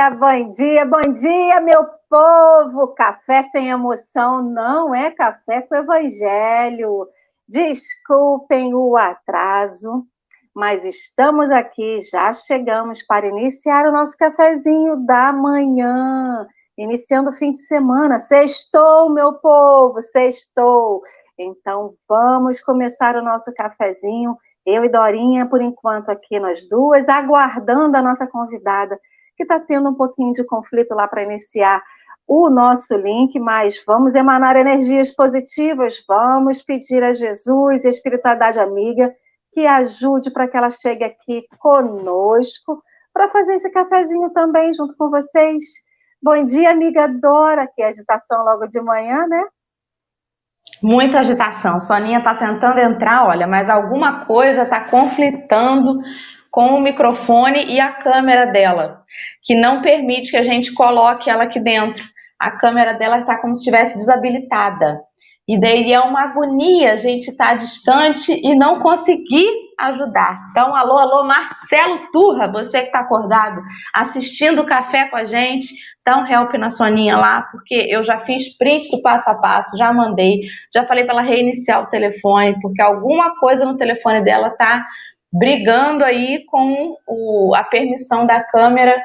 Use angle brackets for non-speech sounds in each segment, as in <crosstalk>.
Dia, bom dia, bom dia, meu povo! Café sem emoção não é café com evangelho. Desculpem o atraso, mas estamos aqui, já chegamos para iniciar o nosso cafezinho da manhã, iniciando o fim de semana. Sextou, meu povo, sextou. Então vamos começar o nosso cafezinho eu e Dorinha, por enquanto, aqui nós duas, aguardando a nossa convidada, que está tendo um pouquinho de conflito lá para iniciar o nosso link, mas vamos emanar energias positivas, vamos pedir a Jesus e a espiritualidade amiga que ajude para que ela chegue aqui conosco para fazer esse cafezinho também junto com vocês. Bom dia, amiga Dora, que é agitação logo de manhã, né? Muita agitação. Soninha está tentando entrar, olha, mas alguma coisa está conflitando com o microfone e a câmera dela, que não permite que a gente coloque ela aqui dentro. A câmera dela está como se estivesse desabilitada. E daí é uma agonia a gente estar tá distante e não conseguir ajudar. Então, alô, alô, Marcelo Turra, você que está acordado, assistindo o café com a gente, dá um help na Soninha lá, porque eu já fiz print do passo a passo, já mandei, já falei para ela reiniciar o telefone, porque alguma coisa no telefone dela tá brigando aí com o, a permissão da câmera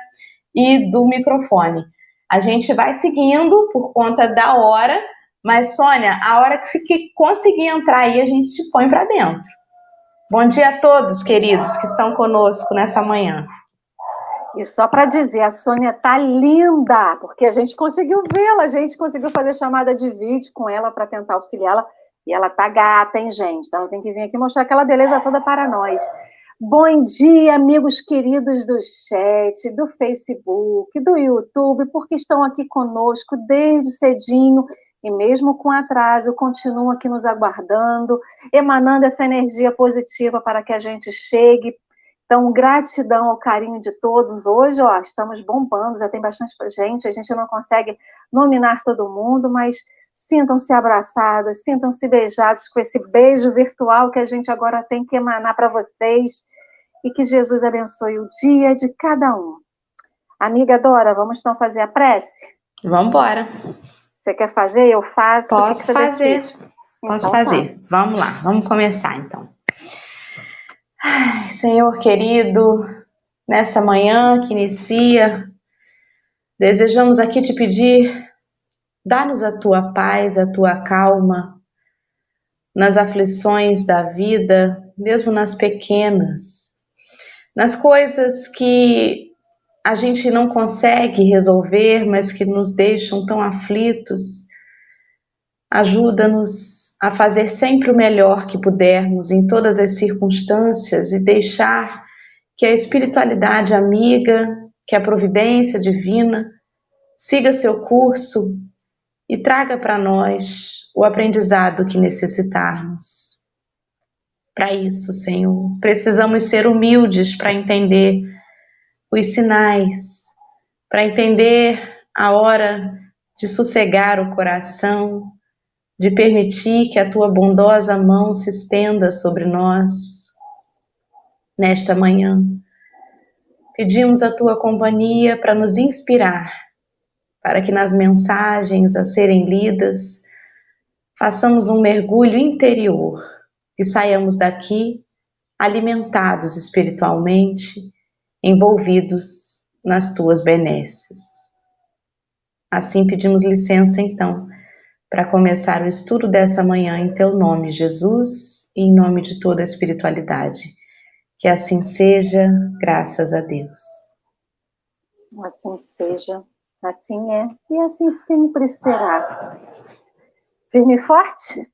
e do microfone. A gente vai seguindo por conta da hora, mas Sônia, a hora que você conseguir entrar aí, a gente te põe para dentro. Bom dia a todos, queridos, que estão conosco nessa manhã. E só para dizer, a Sônia tá linda, porque a gente conseguiu vê-la, a gente conseguiu fazer chamada de vídeo com ela para tentar auxiliá-la. E ela tá gata, hein, gente? Então tem que vir aqui mostrar aquela beleza toda para nós. Bom dia, amigos queridos do chat, do Facebook, do YouTube, porque estão aqui conosco desde cedinho e mesmo com atraso, continuam aqui nos aguardando, emanando essa energia positiva para que a gente chegue então, gratidão ao carinho de todos. Hoje, ó, estamos bombando, já tem bastante gente, a gente não consegue nominar todo mundo, mas sintam-se abraçados, sintam-se beijados com esse beijo virtual que a gente agora tem que emanar para vocês e que Jesus abençoe o dia de cada um. Amiga Dora, vamos então fazer a prece? Vamos embora. Você quer fazer? Eu faço. Posso fazer. Posso então, fazer. Tá. Vamos lá, vamos começar então. Ai, Senhor querido, nessa manhã que inicia, desejamos aqui te pedir, dá-nos a tua paz, a tua calma nas aflições da vida, mesmo nas pequenas, nas coisas que a gente não consegue resolver, mas que nos deixam tão aflitos. Ajuda-nos a fazer sempre o melhor que pudermos em todas as circunstâncias e deixar que a espiritualidade amiga, que a providência divina siga seu curso e traga para nós o aprendizado que necessitarmos. Para isso, Senhor, precisamos ser humildes para entender os sinais, para entender a hora de sossegar o coração, de permitir que a tua bondosa mão se estenda sobre nós nesta manhã. Pedimos a tua companhia para nos inspirar, para que nas mensagens a serem lidas façamos um mergulho interior e saiamos daqui alimentados espiritualmente, envolvidos nas tuas benesses. Assim pedimos licença então para começar o estudo dessa manhã em teu nome, Jesus, e em nome de toda a espiritualidade. Que assim seja, graças a Deus. Assim seja, assim é e assim sempre será. Firme e forte?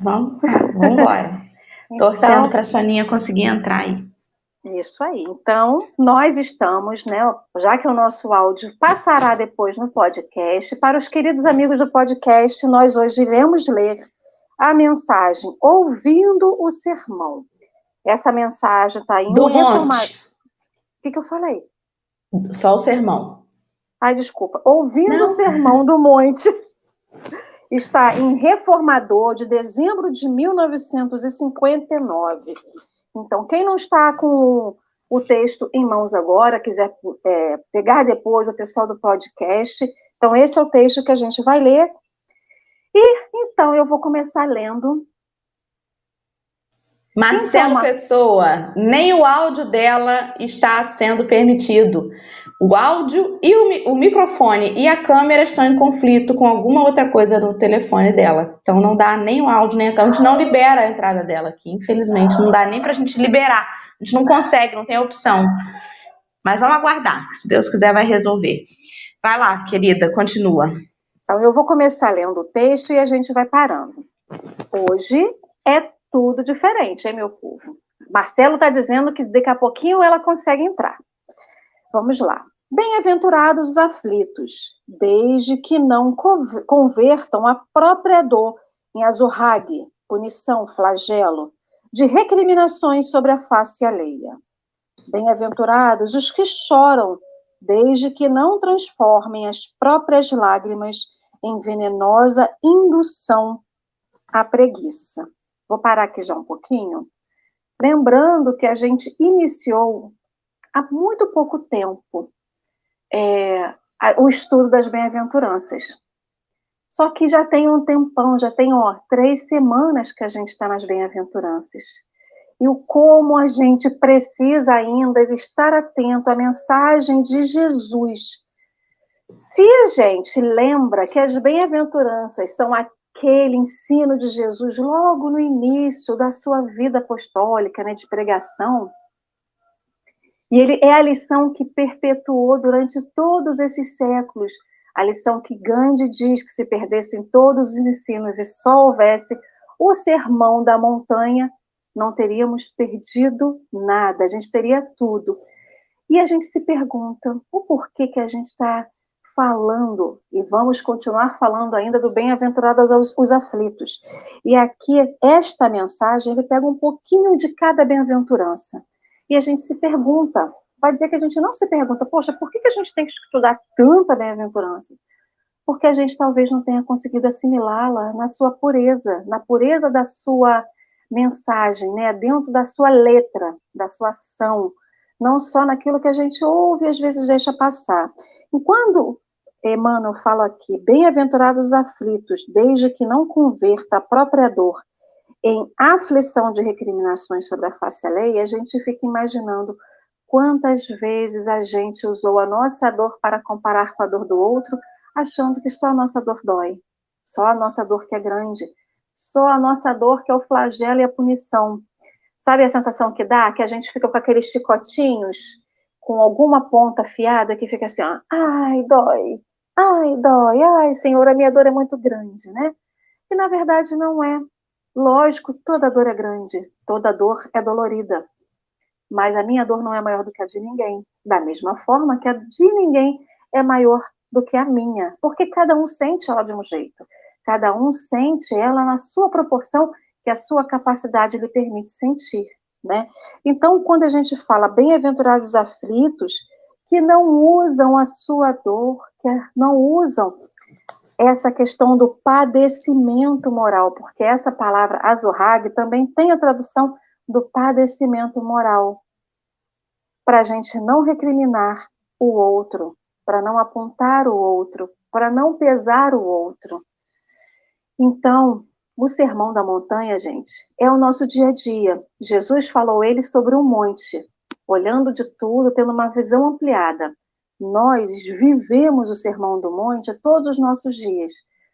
Vamos, vamos embora. <laughs> então, Torcendo para a Soninha conseguir entrar aí. Isso aí. Então, nós estamos, né? Já que o nosso áudio passará depois no podcast, para os queridos amigos do podcast, nós hoje iremos ler a mensagem Ouvindo o Sermão. Essa mensagem está em Do monte. O que, que eu falei? Só o sermão. Ai, desculpa. Ouvindo Não. o Sermão do Monte. <laughs> Está em Reformador, de dezembro de 1959. Então, quem não está com o texto em mãos agora, quiser é, pegar depois o pessoal do podcast. Então, esse é o texto que a gente vai ler. E então eu vou começar lendo. Marcelo então, Pessoa, nem o áudio dela está sendo permitido. O áudio e o, o, microfone e a câmera estão em conflito com alguma outra coisa no telefone dela. Então não dá nem o áudio, nem a câmera. A gente não libera a entrada dela aqui, infelizmente. Não dá nem pra gente liberar. A gente não consegue, não tem opção. Mas vamos aguardar. Se Deus quiser, vai resolver. Vai lá, querida, continua. Então eu vou começar lendo o texto e a gente vai parando. Hoje é tudo diferente, hein, meu povo? Marcelo está dizendo que daqui a pouquinho ela consegue entrar. Vamos lá. Bem-aventurados os aflitos, desde que não convertam a própria dor em azurrague, punição, flagelo, de recriminações sobre a face alheia. Bem-aventurados os que choram, desde que não transformem as próprias lágrimas em venenosa indução à preguiça. Vou parar aqui já um pouquinho, lembrando que a gente iniciou há muito pouco tempo é, o estudo das bem-aventuranças. Só que já tem um tempão, já tem ó, três semanas que a gente está nas bem-aventuranças. E o como a gente precisa ainda estar atento à mensagem de Jesus. Se a gente lembra que as bem-aventuranças são aquele ensino de Jesus logo no início da sua vida apostólica, né, de pregação, e ele é a lição que perpetuou durante todos esses séculos, a lição que Gandhi diz que se perdessem todos os ensinos e só houvesse o sermão da montanha, não teríamos perdido nada, a gente teria tudo. E a gente se pergunta o porquê que a gente está falando, e vamos continuar falando ainda do bem-aventurados aos os aflitos. E aqui, esta mensagem, ele pega um pouquinho de cada bem-aventurança. E a gente se pergunta, vai dizer que a gente não se pergunta, poxa, por que, que a gente tem que estudar tanta bem-aventurança? Porque a gente talvez não tenha conseguido assimilá-la na sua pureza, na pureza da sua mensagem, né? dentro da sua letra, da sua ação, não só naquilo que a gente ouve e às vezes deixa passar. E quando Emmanuel fala aqui, bem-aventurados aflitos, desde que não converta a própria dor em aflição de recriminações sobre a face alheia, a gente fica imaginando quantas vezes a gente usou a nossa dor para comparar com a dor do outro, achando que só a nossa dor dói, só a nossa dor que é grande, só a nossa dor que é o flagelo e a punição. Sabe a sensação que dá? Que a gente fica com aqueles chicotinhos com alguma ponta afiada que fica assim, ó, ai, dói, ai, dói, ai, senhor, a minha dor é muito grande, né? E na verdade não é. Lógico, toda dor é grande, toda dor é dolorida. Mas a minha dor não é maior do que a de ninguém. Da mesma forma que a de ninguém é maior do que a minha. Porque cada um sente ela de um jeito. Cada um sente ela na sua proporção que a sua capacidade lhe permite sentir. Né? Então, quando a gente fala bem-aventurados aflitos, que não usam a sua dor, que não usam essa questão do padecimento moral, porque essa palavra azorrag também tem a tradução do padecimento moral, para a gente não recriminar o outro, para não apontar o outro, para não pesar o outro. Então, o sermão da montanha, gente, é o nosso dia a dia. Jesus falou ele sobre um monte, olhando de tudo, tendo uma visão ampliada. Nós vivemos o Sermão do Monte todos os nossos dias,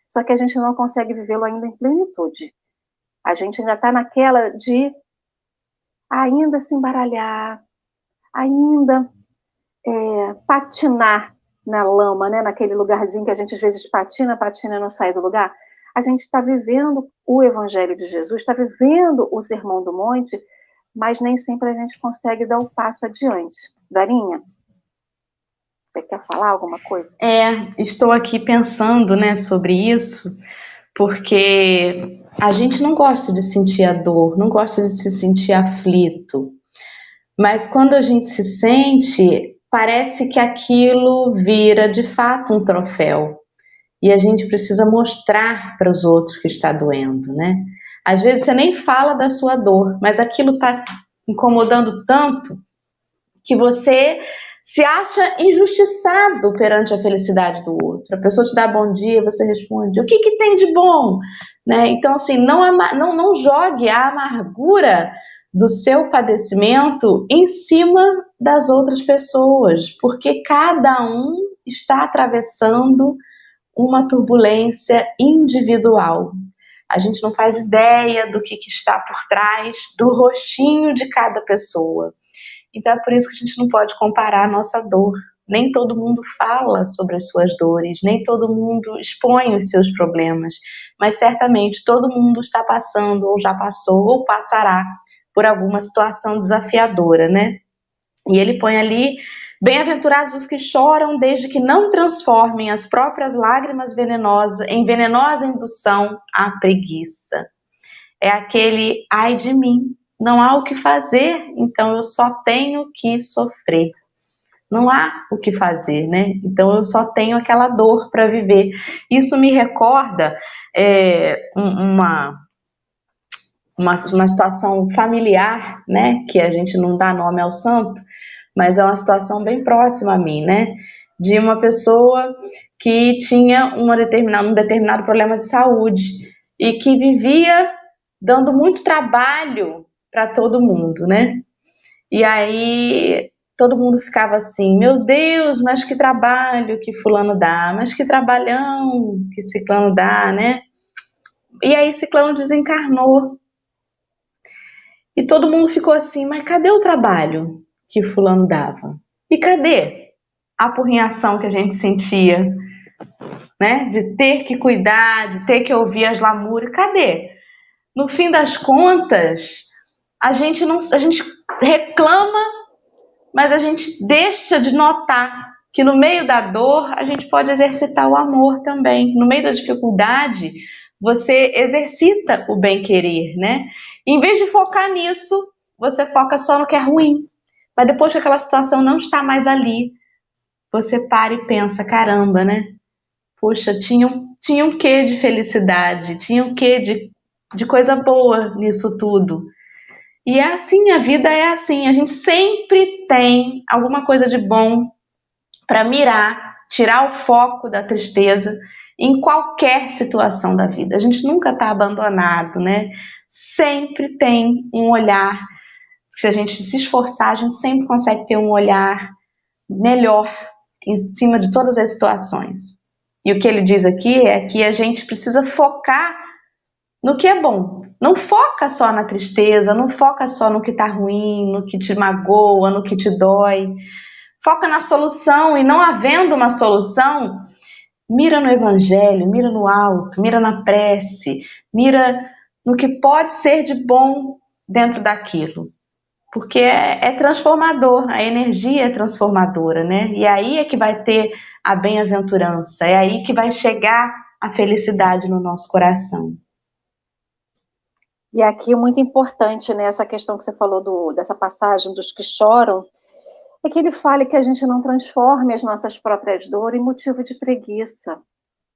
só que a gente não consegue vivê-lo ainda em plenitude. A gente ainda está naquela de ainda se embaralhar, ainda é, patinar na lama, né? naquele lugarzinho que a gente às vezes patina, patina e não sai do lugar. A gente está vivendo o Evangelho de Jesus, está vivendo o Sermão do Monte, mas nem sempre a gente consegue dar o passo adiante. Darinha? Você quer falar alguma coisa? É, estou aqui pensando, né, sobre isso, porque a gente não gosta de sentir a dor, não gosta de se sentir aflito. Mas quando a gente se sente, parece que aquilo vira de fato um troféu. E a gente precisa mostrar para os outros que está doendo, né? Às vezes você nem fala da sua dor, mas aquilo está incomodando tanto que você se acha injustiçado perante a felicidade do outro. A pessoa te dá bom dia, você responde: o que, que tem de bom? Né? Então, assim, não, não, não jogue a amargura do seu padecimento em cima das outras pessoas, porque cada um está atravessando uma turbulência individual. A gente não faz ideia do que, que está por trás do rostinho de cada pessoa. Então é por isso que a gente não pode comparar a nossa dor. Nem todo mundo fala sobre as suas dores, nem todo mundo expõe os seus problemas, mas certamente todo mundo está passando, ou já passou, ou passará por alguma situação desafiadora, né? E ele põe ali Bem-aventurados os que choram, desde que não transformem as próprias lágrimas venenosas em venenosa indução à preguiça. É aquele ai de mim, não há o que fazer, então eu só tenho que sofrer. Não há o que fazer, né? Então eu só tenho aquela dor para viver. Isso me recorda é, uma, uma, uma situação familiar, né? Que a gente não dá nome ao santo, mas é uma situação bem próxima a mim, né? De uma pessoa que tinha uma determinada, um determinado problema de saúde e que vivia dando muito trabalho para todo mundo, né? E aí todo mundo ficava assim: meu Deus, mas que trabalho que Fulano dá, mas que trabalhão que Ciclano dá, né? E aí Ciclano desencarnou. E todo mundo ficou assim: mas cadê o trabalho? Que fulano dava. E cadê a apurrinhação que a gente sentia, né? De ter que cuidar, de ter que ouvir as lamúrias. Cadê? No fim das contas, a gente não, a gente reclama, mas a gente deixa de notar que no meio da dor a gente pode exercitar o amor também. No meio da dificuldade, você exercita o bem-querer, né? Em vez de focar nisso, você foca só no que é ruim. Mas depois que aquela situação não está mais ali, você para e pensa: caramba, né? Poxa, tinha, tinha um quê de felicidade, tinha um quê de, de coisa boa nisso tudo. E é assim, a vida é assim. A gente sempre tem alguma coisa de bom para mirar, tirar o foco da tristeza em qualquer situação da vida. A gente nunca está abandonado, né? Sempre tem um olhar se a gente se esforçar, a gente sempre consegue ter um olhar melhor em cima de todas as situações. E o que ele diz aqui é que a gente precisa focar no que é bom. Não foca só na tristeza, não foca só no que está ruim, no que te magoa, no que te dói. Foca na solução e não havendo uma solução, mira no evangelho, mira no alto, mira na prece, mira no que pode ser de bom dentro daquilo porque é, é, transformador, a energia é transformadora, né? E aí é que vai ter a bem-aventurança, é aí que vai chegar a felicidade no nosso coração. E aqui muito importante, né, essa questão que você falou do, dessa passagem dos que choram, é que ele fale que a gente não transforme as nossas próprias dores em motivo de preguiça,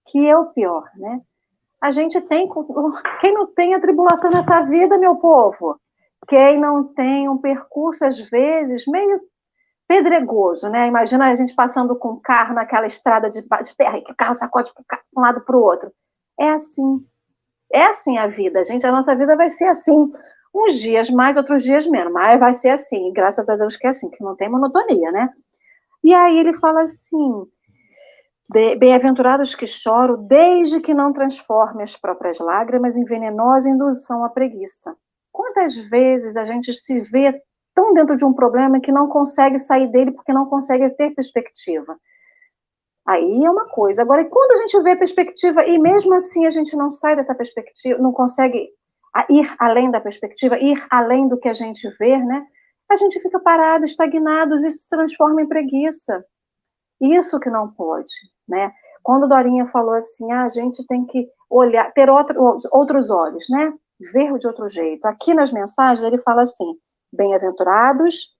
que é o pior, né? A gente tem, quem não tem a tribulação nessa vida, meu povo? Quem não tem um percurso, às vezes, meio pedregoso, né? Imagina a gente passando com o carro naquela estrada de, de terra, que o carro sacode para um lado para o outro. É assim. É assim a vida, gente. A nossa vida vai ser assim. Uns dias mais, outros dias menos. Mas vai ser assim. Graças a Deus que é assim, que não tem monotonia, né? E aí ele fala assim: Bem-aventurados que choram, desde que não transforme as próprias lágrimas em venenosa indução à preguiça. Quantas vezes a gente se vê tão dentro de um problema que não consegue sair dele porque não consegue ter perspectiva? Aí é uma coisa. Agora, e quando a gente vê perspectiva e mesmo assim a gente não sai dessa perspectiva, não consegue ir além da perspectiva, ir além do que a gente vê, né? A gente fica parado, estagnado, e se transforma em preguiça. Isso que não pode, né? Quando Dorinha falou assim, ah, a gente tem que olhar, ter outro, outros olhos, né? Ver de outro jeito. Aqui nas mensagens ele fala assim: bem-aventurados,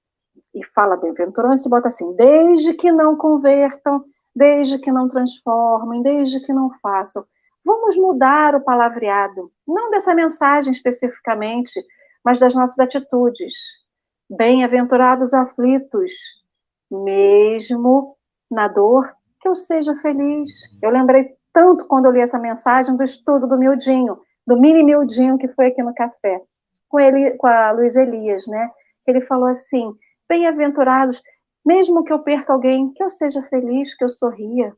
e fala bem-aventurança e bota assim: desde que não convertam, desde que não transformem, desde que não façam. Vamos mudar o palavreado, não dessa mensagem especificamente, mas das nossas atitudes. Bem-aventurados aflitos, mesmo na dor, que eu seja feliz. Eu lembrei tanto quando eu li essa mensagem do estudo do Mildinho, do mini Mildinho que foi aqui no café, com ele, com a Luiz Elias, né? Ele falou assim: bem-aventurados, mesmo que eu perca alguém, que eu seja feliz, que eu sorria.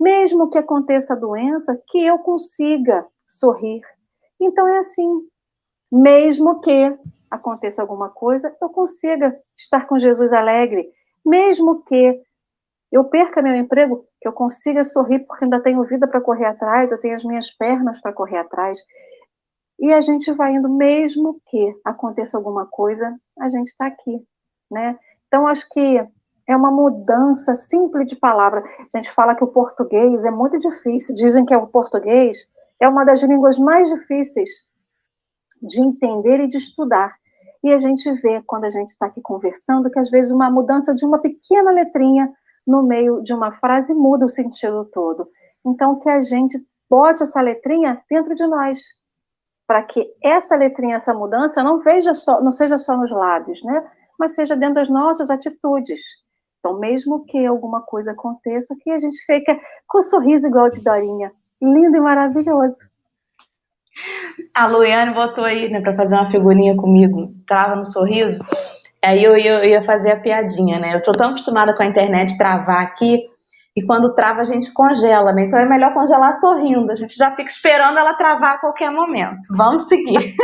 Mesmo que aconteça a doença, que eu consiga sorrir. Então é assim. Mesmo que aconteça alguma coisa, eu consiga estar com Jesus alegre. Mesmo que eu perca meu emprego, que eu consiga sorrir porque ainda tenho vida para correr atrás, eu tenho as minhas pernas para correr atrás. E a gente vai indo, mesmo que aconteça alguma coisa, a gente está aqui, né? Então, acho que é uma mudança simples de palavra. A gente fala que o português é muito difícil, dizem que é o português é uma das línguas mais difíceis de entender e de estudar. E a gente vê, quando a gente está aqui conversando, que às vezes uma mudança de uma pequena letrinha no meio de uma frase muda o sentido todo. Então, que a gente bote essa letrinha dentro de nós, para que essa letrinha, essa mudança, não, veja só, não seja só nos lábios, né? mas seja dentro das nossas atitudes. Então, mesmo que alguma coisa aconteça, que a gente fica com um sorriso igual de Dorinha. Lindo e maravilhoso. A Luiane botou aí, né, para fazer uma figurinha comigo, trava no sorriso. Aí eu ia, eu ia fazer a piadinha, né? Eu tô tão acostumada com a internet travar aqui, e quando trava a gente congela, né? Então é melhor congelar sorrindo. A gente já fica esperando ela travar a qualquer momento. Vamos seguir. <laughs>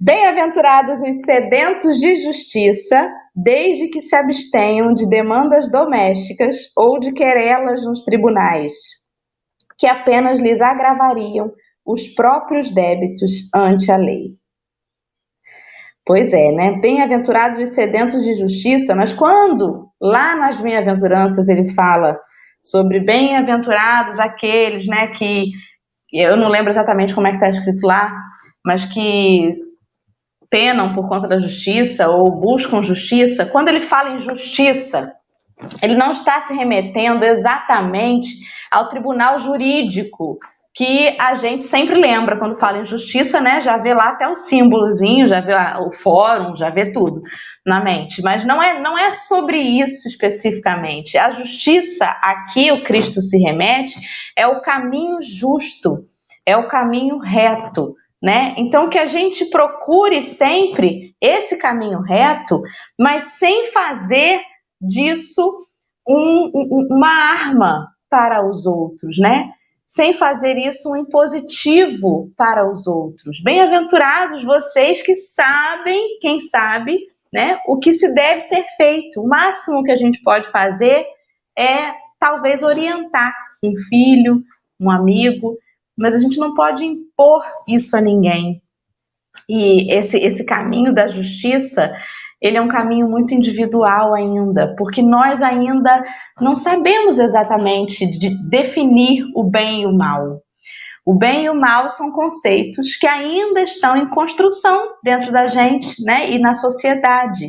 Bem-aventurados os sedentos de justiça, desde que se abstenham de demandas domésticas ou de querelas nos tribunais, que apenas lhes agravariam os próprios débitos ante a lei. Pois é, né? Bem-aventurados os sedentos de justiça, mas quando lá nas bem-aventuranças ele fala sobre bem-aventurados aqueles, né, que eu não lembro exatamente como é que está escrito lá, mas que penam por conta da justiça ou buscam justiça, quando ele fala em justiça, ele não está se remetendo exatamente ao tribunal jurídico que a gente sempre lembra quando fala em justiça, né? Já vê lá até o símbolozinho, já vê o fórum, já vê tudo na mente. Mas não é, não é sobre isso especificamente. A justiça, aqui o Cristo se remete, é o caminho justo, é o caminho reto né? Então que a gente procure sempre esse caminho reto, mas sem fazer disso um, uma arma para os outros, né? Sem fazer isso um impositivo para os outros. Bem-aventurados vocês que sabem, quem sabe, né, o que se deve ser feito. O máximo que a gente pode fazer é talvez orientar um filho, um amigo, mas a gente não pode impor isso a ninguém. E esse, esse caminho da justiça, ele é um caminho muito individual ainda, porque nós ainda não sabemos exatamente de definir o bem e o mal. O bem e o mal são conceitos que ainda estão em construção dentro da gente né, e na sociedade.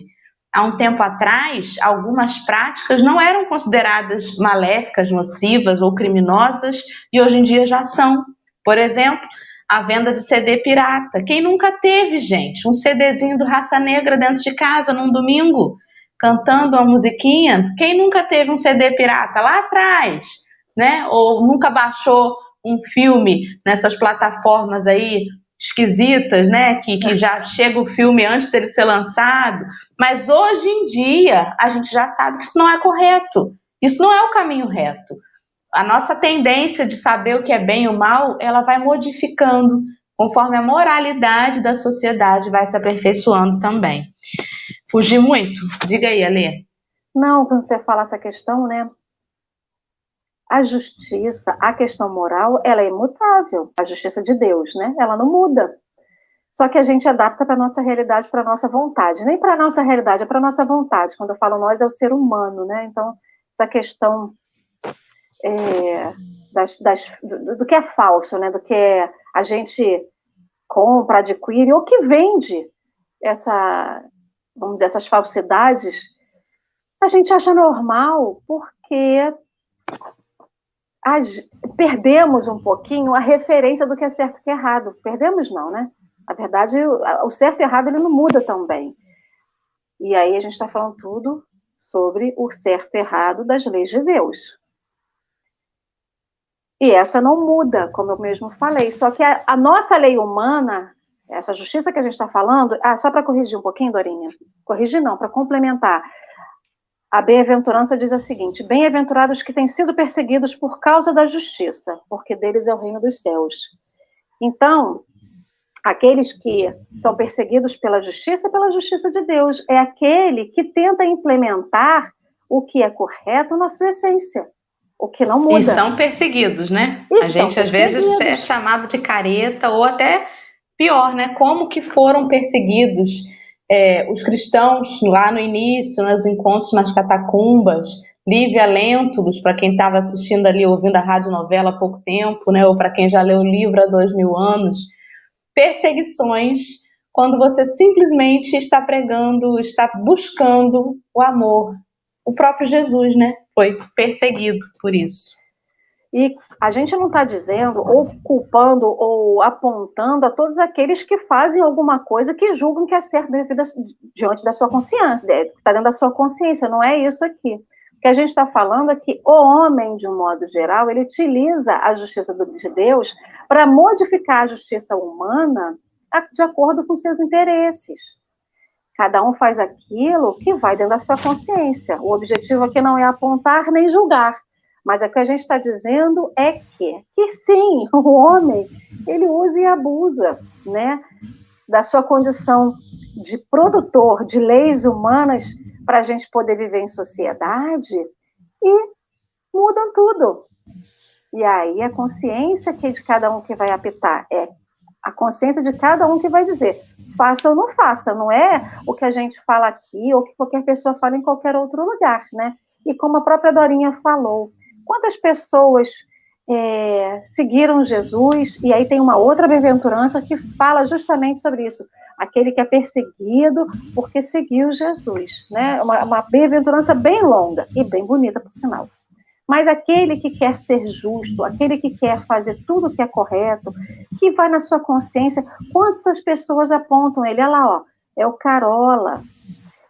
Há um tempo atrás, algumas práticas não eram consideradas maléficas, nocivas ou criminosas e hoje em dia já são. Por exemplo, a venda de CD pirata. Quem nunca teve, gente, um CDzinho do Raça Negra dentro de casa num domingo, cantando uma musiquinha? Quem nunca teve um CD pirata lá atrás, né? Ou nunca baixou um filme nessas plataformas aí esquisitas, né? Que, que já chega o filme antes dele ser lançado. Mas hoje em dia, a gente já sabe que isso não é correto. Isso não é o caminho reto a nossa tendência de saber o que é bem e o mal, ela vai modificando conforme a moralidade da sociedade vai se aperfeiçoando também. Fugi muito? Diga aí, Alê. Não, quando você fala essa questão, né? A justiça, a questão moral, ela é imutável. A justiça de Deus, né? Ela não muda. Só que a gente adapta para nossa realidade, para nossa vontade. Nem para nossa realidade, é para nossa vontade. Quando eu falo nós, é o ser humano, né? Então, essa questão é, das, das, do, do, que é falso, né? do que a gente compra, adquire, ou que vende essa, vamos dizer, essas falsidades, a gente acha normal porque a, perdemos um pouquinho a referência do que é certo e que é errado. Perdemos não, né? Na verdade, o certo e errado ele não muda também. E aí a gente está falando tudo sobre o certo e errado das leis de Deus. E essa não muda, como eu mesmo falei. Só que a, a nossa lei humana, essa justiça que a gente está falando, ah, só para corrigir um pouquinho, Dorinha, corrigir não, para complementar. A bem-aventurança diz a seguinte: Bem-aventurados que têm sido perseguidos por causa da justiça, porque deles é o reino dos céus. Então, aqueles que são perseguidos pela justiça, pela justiça de Deus, é aquele que tenta implementar o que é correto na sua essência o que não muda. E são perseguidos, né? E a gente às vezes é chamado de careta ou até pior, né? Como que foram perseguidos é, os cristãos lá no início, nos encontros nas catacumbas, Lívia Lentulus, para quem estava assistindo ali, ouvindo a rádio novela há pouco tempo, né? Ou para quem já leu o livro há dois mil anos, perseguições quando você simplesmente está pregando, está buscando o amor. O próprio Jesus, né? Foi perseguido por isso. E a gente não está dizendo, ou culpando, ou apontando a todos aqueles que fazem alguma coisa que julgam que é certo diante da sua consciência, está dentro da sua consciência, não é isso aqui. O que a gente está falando é que o homem, de um modo geral, ele utiliza a justiça de Deus para modificar a justiça humana de acordo com seus interesses. Cada um faz aquilo que vai dentro da sua consciência. O objetivo aqui não é apontar nem julgar, mas o que a gente está dizendo é que, que sim, <laughs> o homem ele usa e abusa, né, da sua condição de produtor de leis humanas para a gente poder viver em sociedade e mudam tudo. E aí a consciência que é de cada um que vai apitar é a consciência de cada um que vai dizer faça ou não faça, não é o que a gente fala aqui ou que qualquer pessoa fala em qualquer outro lugar, né? E como a própria Dorinha falou, quantas pessoas é, seguiram Jesus, e aí tem uma outra bem-aventurança que fala justamente sobre isso, aquele que é perseguido porque seguiu Jesus, né? Uma, uma bem-aventurança bem longa e bem bonita, por sinal. Mas aquele que quer ser justo, aquele que quer fazer tudo o que é correto, que vai na sua consciência, quantas pessoas apontam ele? Olha lá, ó, é o Carola,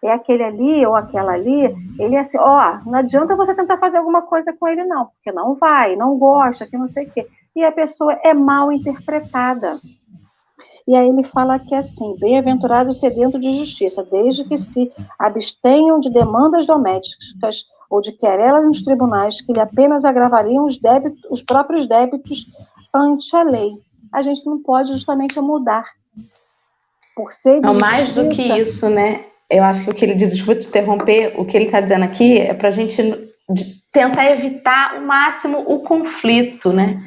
é aquele ali ou aquela ali, ele é assim, ó, não adianta você tentar fazer alguma coisa com ele, não, porque não vai, não gosta, que não sei o quê. E a pessoa é mal interpretada. E aí ele fala aqui assim: bem-aventurado sedento de justiça, desde que se abstenham de demandas domésticas ou de querela nos tribunais que lhe apenas agravariam os, débitos, os próprios débitos ante a lei. A gente não pode justamente mudar. Por ser não, mais do que isso, né? Eu acho que o que ele diz, desculpa te interromper, o que ele está dizendo aqui é para a gente tentar evitar o máximo o conflito, né?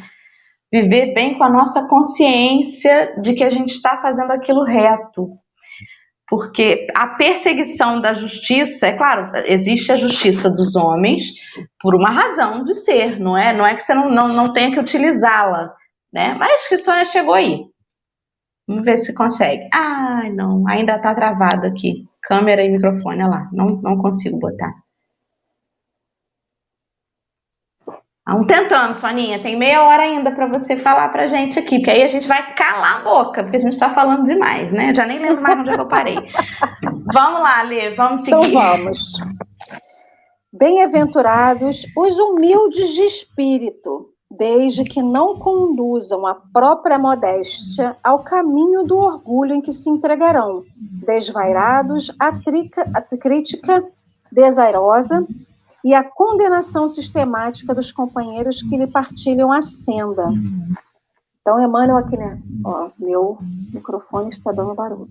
Viver bem com a nossa consciência de que a gente está fazendo aquilo reto porque a perseguição da justiça, é claro, existe a justiça dos homens por uma razão de ser, não é? Não é que você não, não, não tenha que utilizá-la, né? Mas que Sônia chegou aí. Vamos ver se consegue. Ai, não, ainda está travado aqui. Câmera e microfone, olha lá. Não, não consigo botar. Vamos tentando, Soninha. Tem meia hora ainda para você falar pra gente aqui, porque aí a gente vai calar a boca, porque a gente está falando demais, né? Já nem lembro mais onde é eu parei. <laughs> vamos lá, Lê, vamos então seguir. Então vamos. Bem-aventurados os humildes de espírito, desde que não conduzam a própria modéstia ao caminho do orgulho em que se entregarão, desvairados à, trica, à crítica desairosa e a condenação sistemática dos companheiros que lhe partilham a senda. Então, Emmanuel aqui, né? Ó, meu microfone está dando barulho.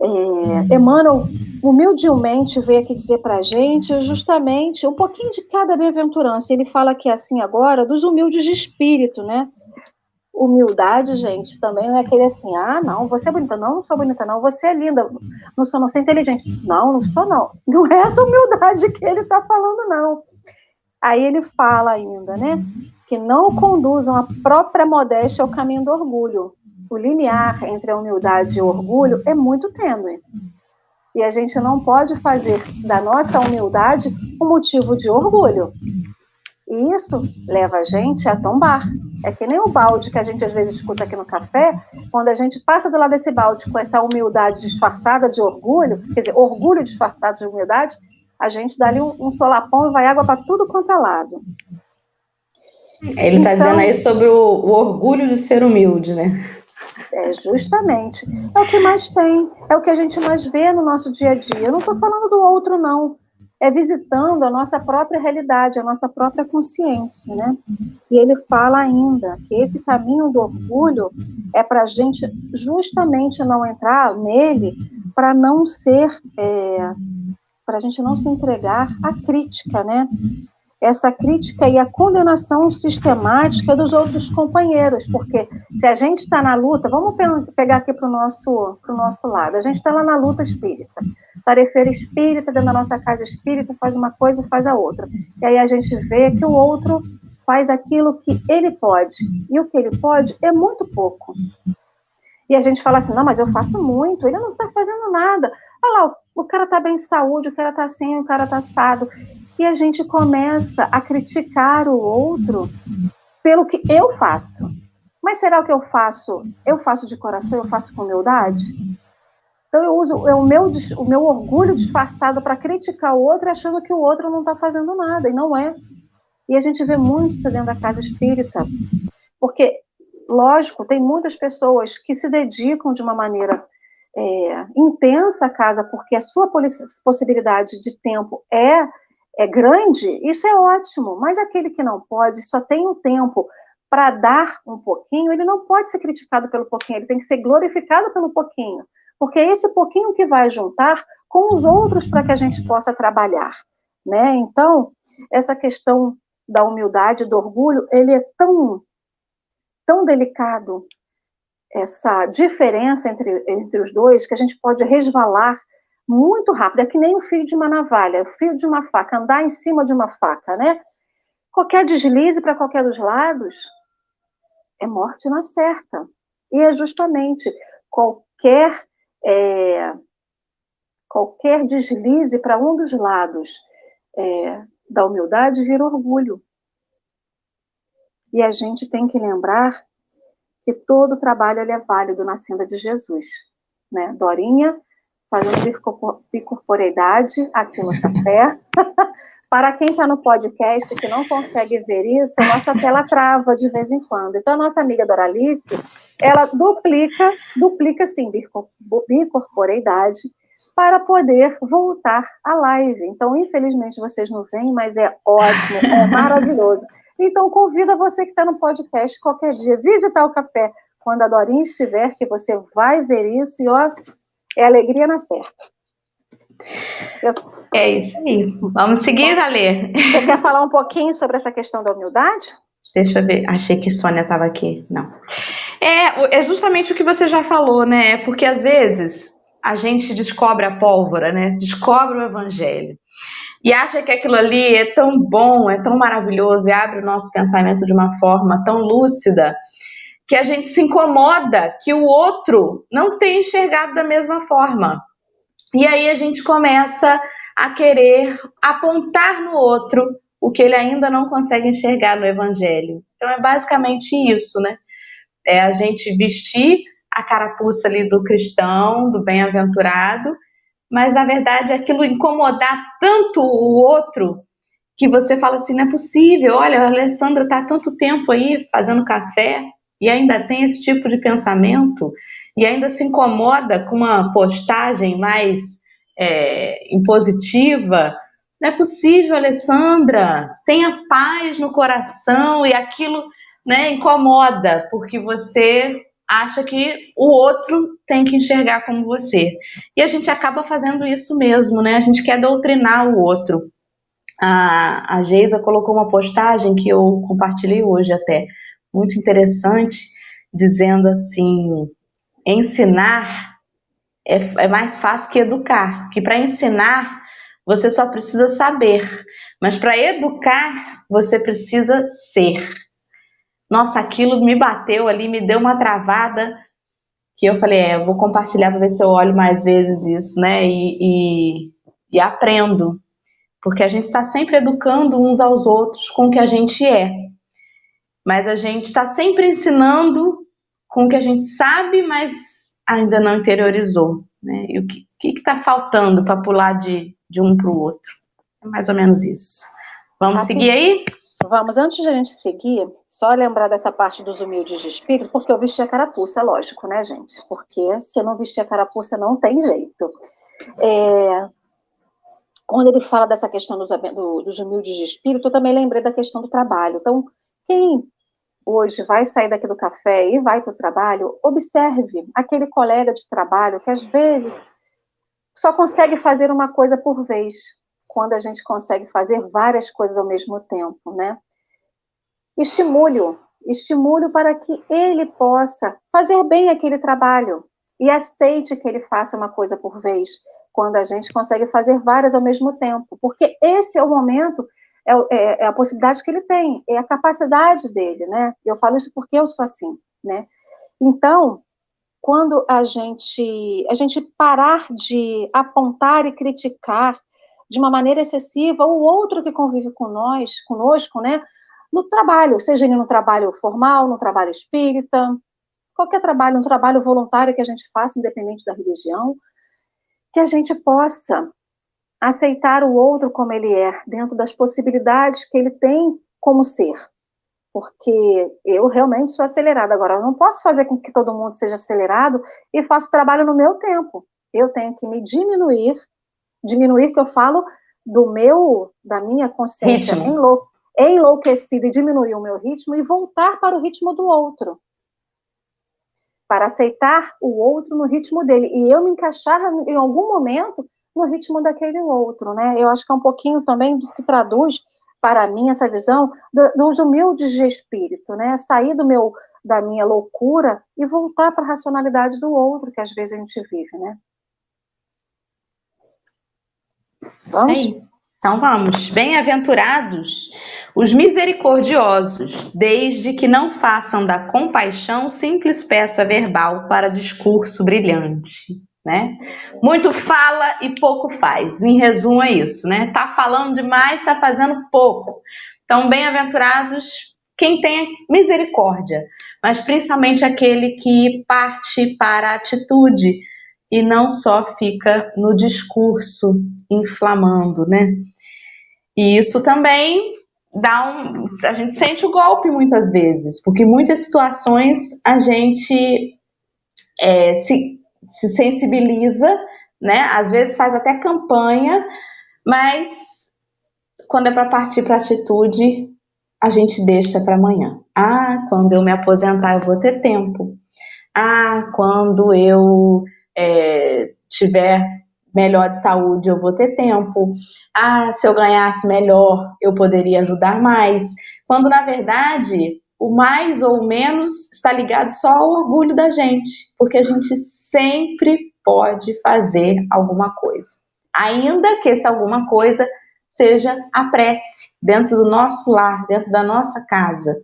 É, Emmanuel, humildemente, veio aqui dizer para a gente justamente um pouquinho de cada bem-aventurança. Ele fala aqui assim agora dos humildes de espírito, né? Humildade, gente, também não é aquele assim, ah, não, você é bonita, não, não sou bonita, não, você é linda, não sou, não sou inteligente, não, não sou, não. Não é essa humildade que ele está falando, não. Aí ele fala ainda, né, que não conduzam a própria modéstia ao caminho do orgulho. O limiar entre a humildade e o orgulho é muito tênue. E a gente não pode fazer da nossa humildade um motivo de orgulho. E isso leva a gente a tombar. É que nem o balde que a gente às vezes escuta aqui no café, quando a gente passa do lado desse balde com essa humildade disfarçada de orgulho, quer dizer, orgulho disfarçado de humildade, a gente dá ali um, um solapão e vai água para tudo quanto é lado. Ele está então, dizendo aí sobre o, o orgulho de ser humilde, né? É, justamente. É o que mais tem, é o que a gente mais vê no nosso dia a dia. Eu não estou falando do outro, não. É visitando a nossa própria realidade, a nossa própria consciência, né? E ele fala ainda que esse caminho do orgulho é para a gente justamente não entrar nele, para não ser, é, para a gente não se entregar à crítica, né? essa crítica e a condenação sistemática dos outros companheiros, porque se a gente está na luta, vamos pegar aqui para o nosso, nosso lado, a gente está lá na luta espírita, tarefeira espírita, dentro da nossa casa espírita, faz uma coisa e faz a outra. E aí a gente vê que o outro faz aquilo que ele pode, e o que ele pode é muito pouco. E a gente fala assim, não, mas eu faço muito, ele não está fazendo nada. Olha lá, o cara está bem de saúde, o cara está assim, o cara está assado e a gente começa a criticar o outro pelo que eu faço. Mas será o que eu faço? Eu faço de coração, eu faço com humildade? Então eu uso é o, meu, o meu orgulho disfarçado para criticar o outro, achando que o outro não está fazendo nada, e não é. E a gente vê muito isso dentro da casa espírita. Porque, lógico, tem muitas pessoas que se dedicam de uma maneira é, intensa à casa, porque a sua possibilidade de tempo é é grande, isso é ótimo, mas aquele que não pode, só tem um tempo para dar um pouquinho, ele não pode ser criticado pelo pouquinho, ele tem que ser glorificado pelo pouquinho, porque é esse pouquinho que vai juntar com os outros para que a gente possa trabalhar, né? Então, essa questão da humildade, do orgulho, ele é tão tão delicado essa diferença entre, entre os dois que a gente pode resvalar muito rápido, é que nem o fio de uma navalha, o fio de uma faca, andar em cima de uma faca, né? Qualquer deslize para qualquer dos lados é morte na certa. E é justamente qualquer é, qualquer deslize para um dos lados é, da humildade vira orgulho. E a gente tem que lembrar que todo trabalho é válido na senda de Jesus. Né? Dorinha fazendo bicorporeidade aqui no <laughs> café. <laughs> Para quem está no podcast que não consegue ver isso, a nossa tela trava de vez em quando. Então, a nossa amiga Doralice, ela duplica, duplica sim, bicorporeidade para poder voltar à live. Então, infelizmente, vocês não veem, mas é ótimo, é <laughs> maravilhoso. Então, convido você que está no podcast qualquer dia, visitar o café quando a Dorinha estiver, que você vai ver isso e, ó, é alegria na certa. Eu... É isso aí. Vamos seguir, Ale. Você quer falar um pouquinho sobre essa questão da humildade? Deixa eu ver. Achei que Sônia estava aqui. Não. É, é justamente o que você já falou, né? Porque às vezes a gente descobre a pólvora, né? Descobre o evangelho. E acha que aquilo ali é tão bom, é tão maravilhoso e abre o nosso pensamento de uma forma tão lúcida que a gente se incomoda que o outro não tenha enxergado da mesma forma. E aí a gente começa a querer apontar no outro o que ele ainda não consegue enxergar no evangelho. Então é basicamente isso, né? É a gente vestir a carapuça ali do cristão, do bem-aventurado, mas na verdade aquilo incomodar tanto o outro que você fala assim, não é possível, olha, a Alessandra está tanto tempo aí fazendo café, e ainda tem esse tipo de pensamento e ainda se incomoda com uma postagem mais é, impositiva, não é possível, Alessandra. Tenha paz no coração e aquilo né, incomoda, porque você acha que o outro tem que enxergar como você. E a gente acaba fazendo isso mesmo, né? A gente quer doutrinar o outro. A, a Geisa colocou uma postagem que eu compartilhei hoje até muito interessante, dizendo assim: ensinar é, é mais fácil que educar, que para ensinar você só precisa saber, mas para educar você precisa ser. Nossa, aquilo me bateu ali, me deu uma travada que eu falei, é, eu vou compartilhar para ver se eu olho mais vezes isso, né? E, e, e aprendo. porque a gente está sempre educando uns aos outros com o que a gente é. Mas a gente está sempre ensinando com o que a gente sabe, mas ainda não interiorizou. Né? E o que está faltando para pular de, de um para o outro? É mais ou menos isso. Vamos assim, seguir aí? Vamos, antes de a gente seguir, só lembrar dessa parte dos humildes de espírito, porque eu vesti a carapuça, é lógico, né, gente? Porque se eu não vestir a carapuça, não tem jeito. É, quando ele fala dessa questão do, do, dos humildes de espírito, eu também lembrei da questão do trabalho. Então, quem hoje vai sair daqui do café e vai para o trabalho, observe aquele colega de trabalho que às vezes só consegue fazer uma coisa por vez, quando a gente consegue fazer várias coisas ao mesmo tempo, né? Estimule-o, estimule para que ele possa fazer bem aquele trabalho e aceite que ele faça uma coisa por vez, quando a gente consegue fazer várias ao mesmo tempo, porque esse é o momento é, é, é, a possibilidade que ele tem, é a capacidade dele, né? Eu falo isso porque eu sou assim, né? Então, quando a gente, a gente parar de apontar e criticar de uma maneira excessiva o outro que convive com nós, conosco, né? No trabalho, seja ele no trabalho formal, no trabalho espírita, qualquer trabalho, um trabalho voluntário que a gente faça, independente da religião, que a gente possa aceitar o outro como ele é, dentro das possibilidades que ele tem como ser. Porque eu realmente sou acelerada. Agora, eu não posso fazer com que todo mundo seja acelerado e faço trabalho no meu tempo. Eu tenho que me diminuir, diminuir que eu falo do meu, da minha consciência enlou enlouquecida e diminuir o meu ritmo e voltar para o ritmo do outro. Para aceitar o outro no ritmo dele. E eu me encaixar em algum momento no ritmo daquele outro, né? Eu acho que é um pouquinho também do que traduz para mim essa visão dos humildes de espírito, né? Sair do meu da minha loucura e voltar para a racionalidade do outro que às vezes a gente vive, né? Vamos? Então vamos. Bem-aventurados os misericordiosos, desde que não façam da compaixão simples peça verbal para discurso brilhante né? Muito fala e pouco faz. Em resumo é isso, né? Tá falando demais, tá fazendo pouco. Então, bem-aventurados quem tem misericórdia, mas principalmente aquele que parte para a atitude e não só fica no discurso inflamando, né? E isso também dá um, a gente sente o golpe muitas vezes, porque muitas situações a gente é, se se sensibiliza, né? Às vezes faz até campanha, mas quando é para partir para atitude, a gente deixa para amanhã. Ah, quando eu me aposentar, eu vou ter tempo. Ah, quando eu é, tiver melhor de saúde, eu vou ter tempo. Ah, se eu ganhasse melhor, eu poderia ajudar mais. Quando na verdade o mais ou menos está ligado só ao orgulho da gente, porque a gente sempre pode fazer alguma coisa. Ainda que essa alguma coisa seja a prece dentro do nosso lar, dentro da nossa casa.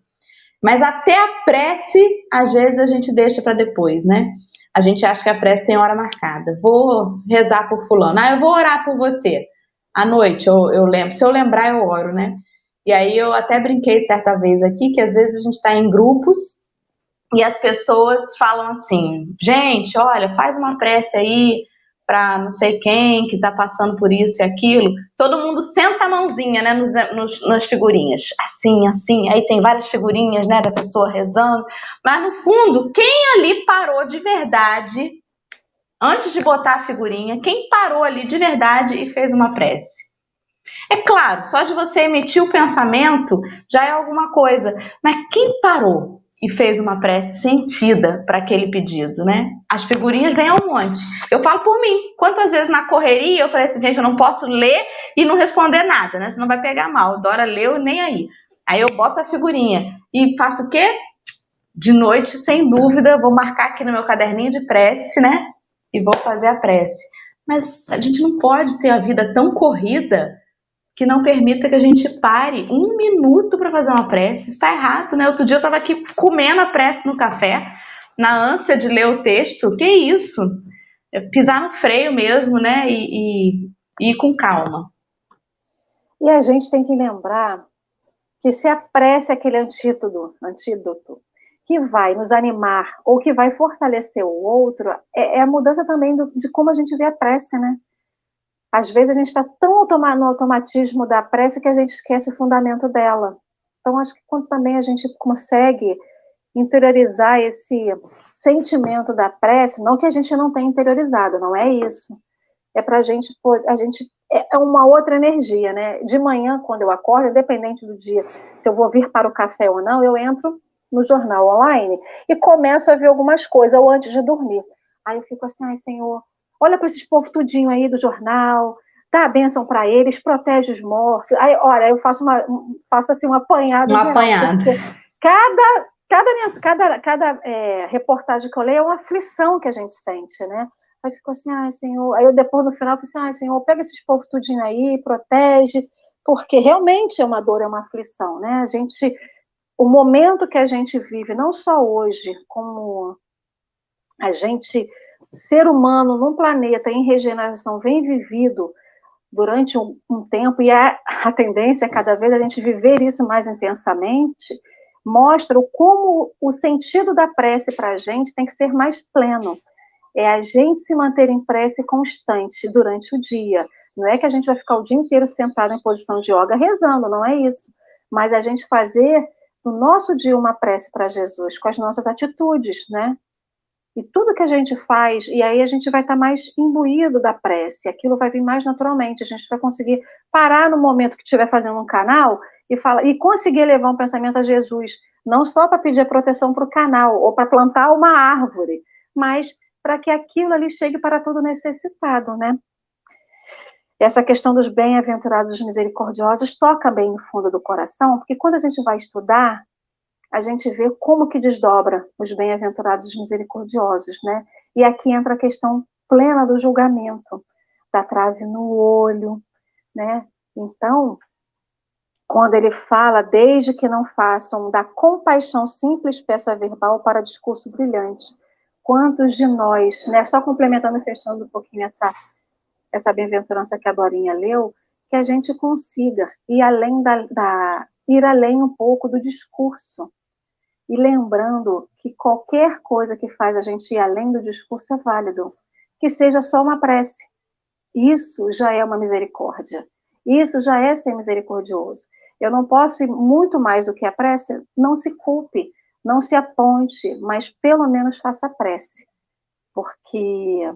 Mas até a prece, às vezes, a gente deixa para depois, né? A gente acha que a prece tem hora marcada. Vou rezar por fulano. Ah, eu vou orar por você. À noite, eu, eu lembro. Se eu lembrar, eu oro, né? E aí eu até brinquei certa vez aqui que às vezes a gente está em grupos e as pessoas falam assim: gente, olha, faz uma prece aí para não sei quem que está passando por isso e aquilo. Todo mundo senta a mãozinha, né, nos, nos, nas figurinhas, assim, assim. Aí tem várias figurinhas, né, da pessoa rezando. Mas no fundo, quem ali parou de verdade, antes de botar a figurinha, quem parou ali de verdade e fez uma prece? É claro, só de você emitir o pensamento já é alguma coisa. Mas quem parou e fez uma prece sentida para aquele pedido, né? As figurinhas vêm um monte. Eu falo por mim. Quantas vezes na correria eu falei assim, gente, eu não posso ler e não responder nada, né? Senão vai pegar mal. Dora leu nem aí. Aí eu boto a figurinha e faço o quê? De noite, sem dúvida, vou marcar aqui no meu caderninho de prece, né? E vou fazer a prece. Mas a gente não pode ter a vida tão corrida que não permita que a gente pare um minuto para fazer uma prece. Está errado, né? Outro dia eu estava aqui comendo a prece no café, na ânsia de ler o texto. Que isso? É pisar no freio mesmo, né? E, e, e ir com calma. E a gente tem que lembrar que se a prece é aquele antídoto, antídoto que vai nos animar ou que vai fortalecer o outro, é, é a mudança também do, de como a gente vê a prece, né? Às vezes a gente está tão no automatismo da prece que a gente esquece o fundamento dela. Então, acho que quando também a gente consegue interiorizar esse sentimento da prece, não que a gente não tenha interiorizado, não é isso. É para a gente, a gente é uma outra energia, né? De manhã, quando eu acordo, independente do dia, se eu vou vir para o café ou não, eu entro no jornal online e começo a ver algumas coisas, ou antes de dormir. Aí eu fico assim, ai, Senhor, olha para esses povos tudinho aí do jornal, dá a bênção para eles, protege os mortos. Aí, olha, eu faço uma, faço assim um apanhado. Um apanhado. Cada, cada, cada, cada é, reportagem que eu leio é uma aflição que a gente sente, né? Aí ficou assim, ai, Senhor. Aí eu depois no final falei assim, ai, Senhor, pega esses povos tudinho aí, protege, porque realmente é uma dor, é uma aflição, né? A gente, o momento que a gente vive, não só hoje, como a gente, ser humano num planeta em regeneração, vem vivido durante um, um tempo, e a, <laughs> a tendência é cada vez a gente viver isso mais intensamente, mostra como o sentido da prece para a gente tem que ser mais pleno é a gente se manter em prece constante durante o dia. Não é que a gente vai ficar o dia inteiro sentado em posição de yoga rezando, não é isso. Mas a gente fazer no nosso dia uma prece para Jesus, com as nossas atitudes, né? E tudo que a gente faz, e aí a gente vai estar tá mais imbuído da prece, aquilo vai vir mais naturalmente, a gente vai conseguir parar no momento que estiver fazendo um canal e, fala, e conseguir levar um pensamento a Jesus, não só para pedir a proteção para o canal, ou para plantar uma árvore, mas para que aquilo ali chegue para todo necessitado, né? Essa questão dos bem-aventurados misericordiosos toca bem no fundo do coração, porque quando a gente vai estudar, a gente vê como que desdobra os bem-aventurados misericordiosos, né? E aqui entra a questão plena do julgamento, da trave no olho, né? Então, quando ele fala, desde que não façam da compaixão simples peça verbal para discurso brilhante, quantos de nós, né, só complementando e fechando um pouquinho essa, essa bem-aventurança que a Dorinha leu, que a gente consiga ir além da, da, ir além um pouco do discurso. E lembrando que qualquer coisa que faz a gente ir além do discurso é válido, que seja só uma prece. Isso já é uma misericórdia. Isso já é ser misericordioso. Eu não posso ir muito mais do que a prece, não se culpe. Não se aponte, mas pelo menos faça prece, porque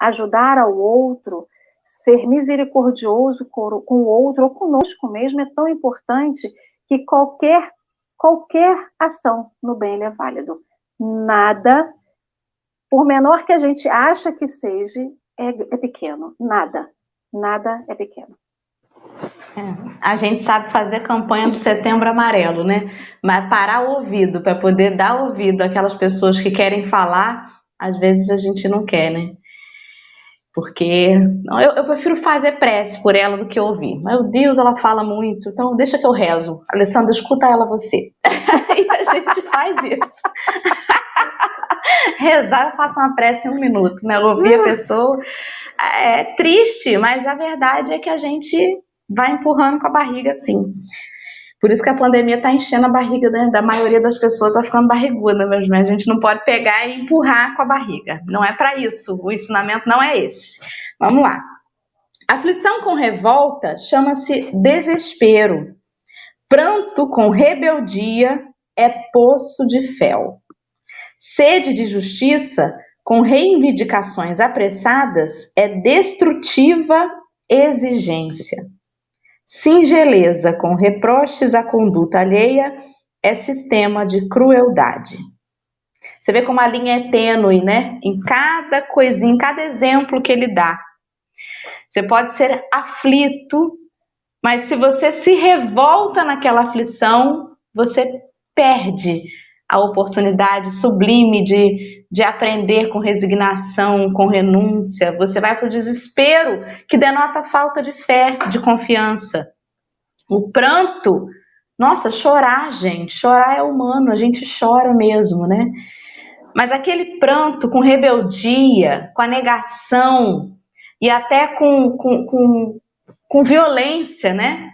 ajudar ao outro, ser misericordioso com o outro ou conosco mesmo é tão importante que qualquer qualquer ação no bem é válido. Nada, por menor que a gente acha que seja, é, é pequeno. Nada, nada é pequeno. É, a gente sabe fazer campanha do Setembro Amarelo, né? Mas parar o ouvido para poder dar ouvido àquelas pessoas que querem falar, às vezes a gente não quer, né? Porque não, eu, eu, prefiro fazer prece por ela do que ouvir. Meu Deus, ela fala muito, então deixa que eu rezo. Alessandra, escuta ela você. <laughs> e a gente faz isso. <laughs> Rezar, eu faço uma prece em um minuto, né? Ouvir a pessoa. É triste, mas a verdade é que a gente vai empurrando com a barriga assim. Por isso que a pandemia está enchendo a barriga né, da maioria das pessoas, está ficando barriguda mesmo. A gente não pode pegar e empurrar com a barriga. Não é para isso. O ensinamento não é esse. Vamos lá. Aflição com revolta chama-se desespero. Pranto com rebeldia é poço de fel. Sede de justiça com reivindicações apressadas é destrutiva exigência. Singeleza com reproches à conduta alheia é sistema de crueldade. Você vê como a linha é tênue, né? Em cada coisinha, em cada exemplo que ele dá. Você pode ser aflito, mas se você se revolta naquela aflição, você perde a oportunidade sublime de de aprender com resignação, com renúncia, você vai para o desespero, que denota falta de fé, de confiança. O pranto, nossa, chorar, gente, chorar é humano, a gente chora mesmo, né? Mas aquele pranto com rebeldia, com a negação e até com, com, com, com violência, né?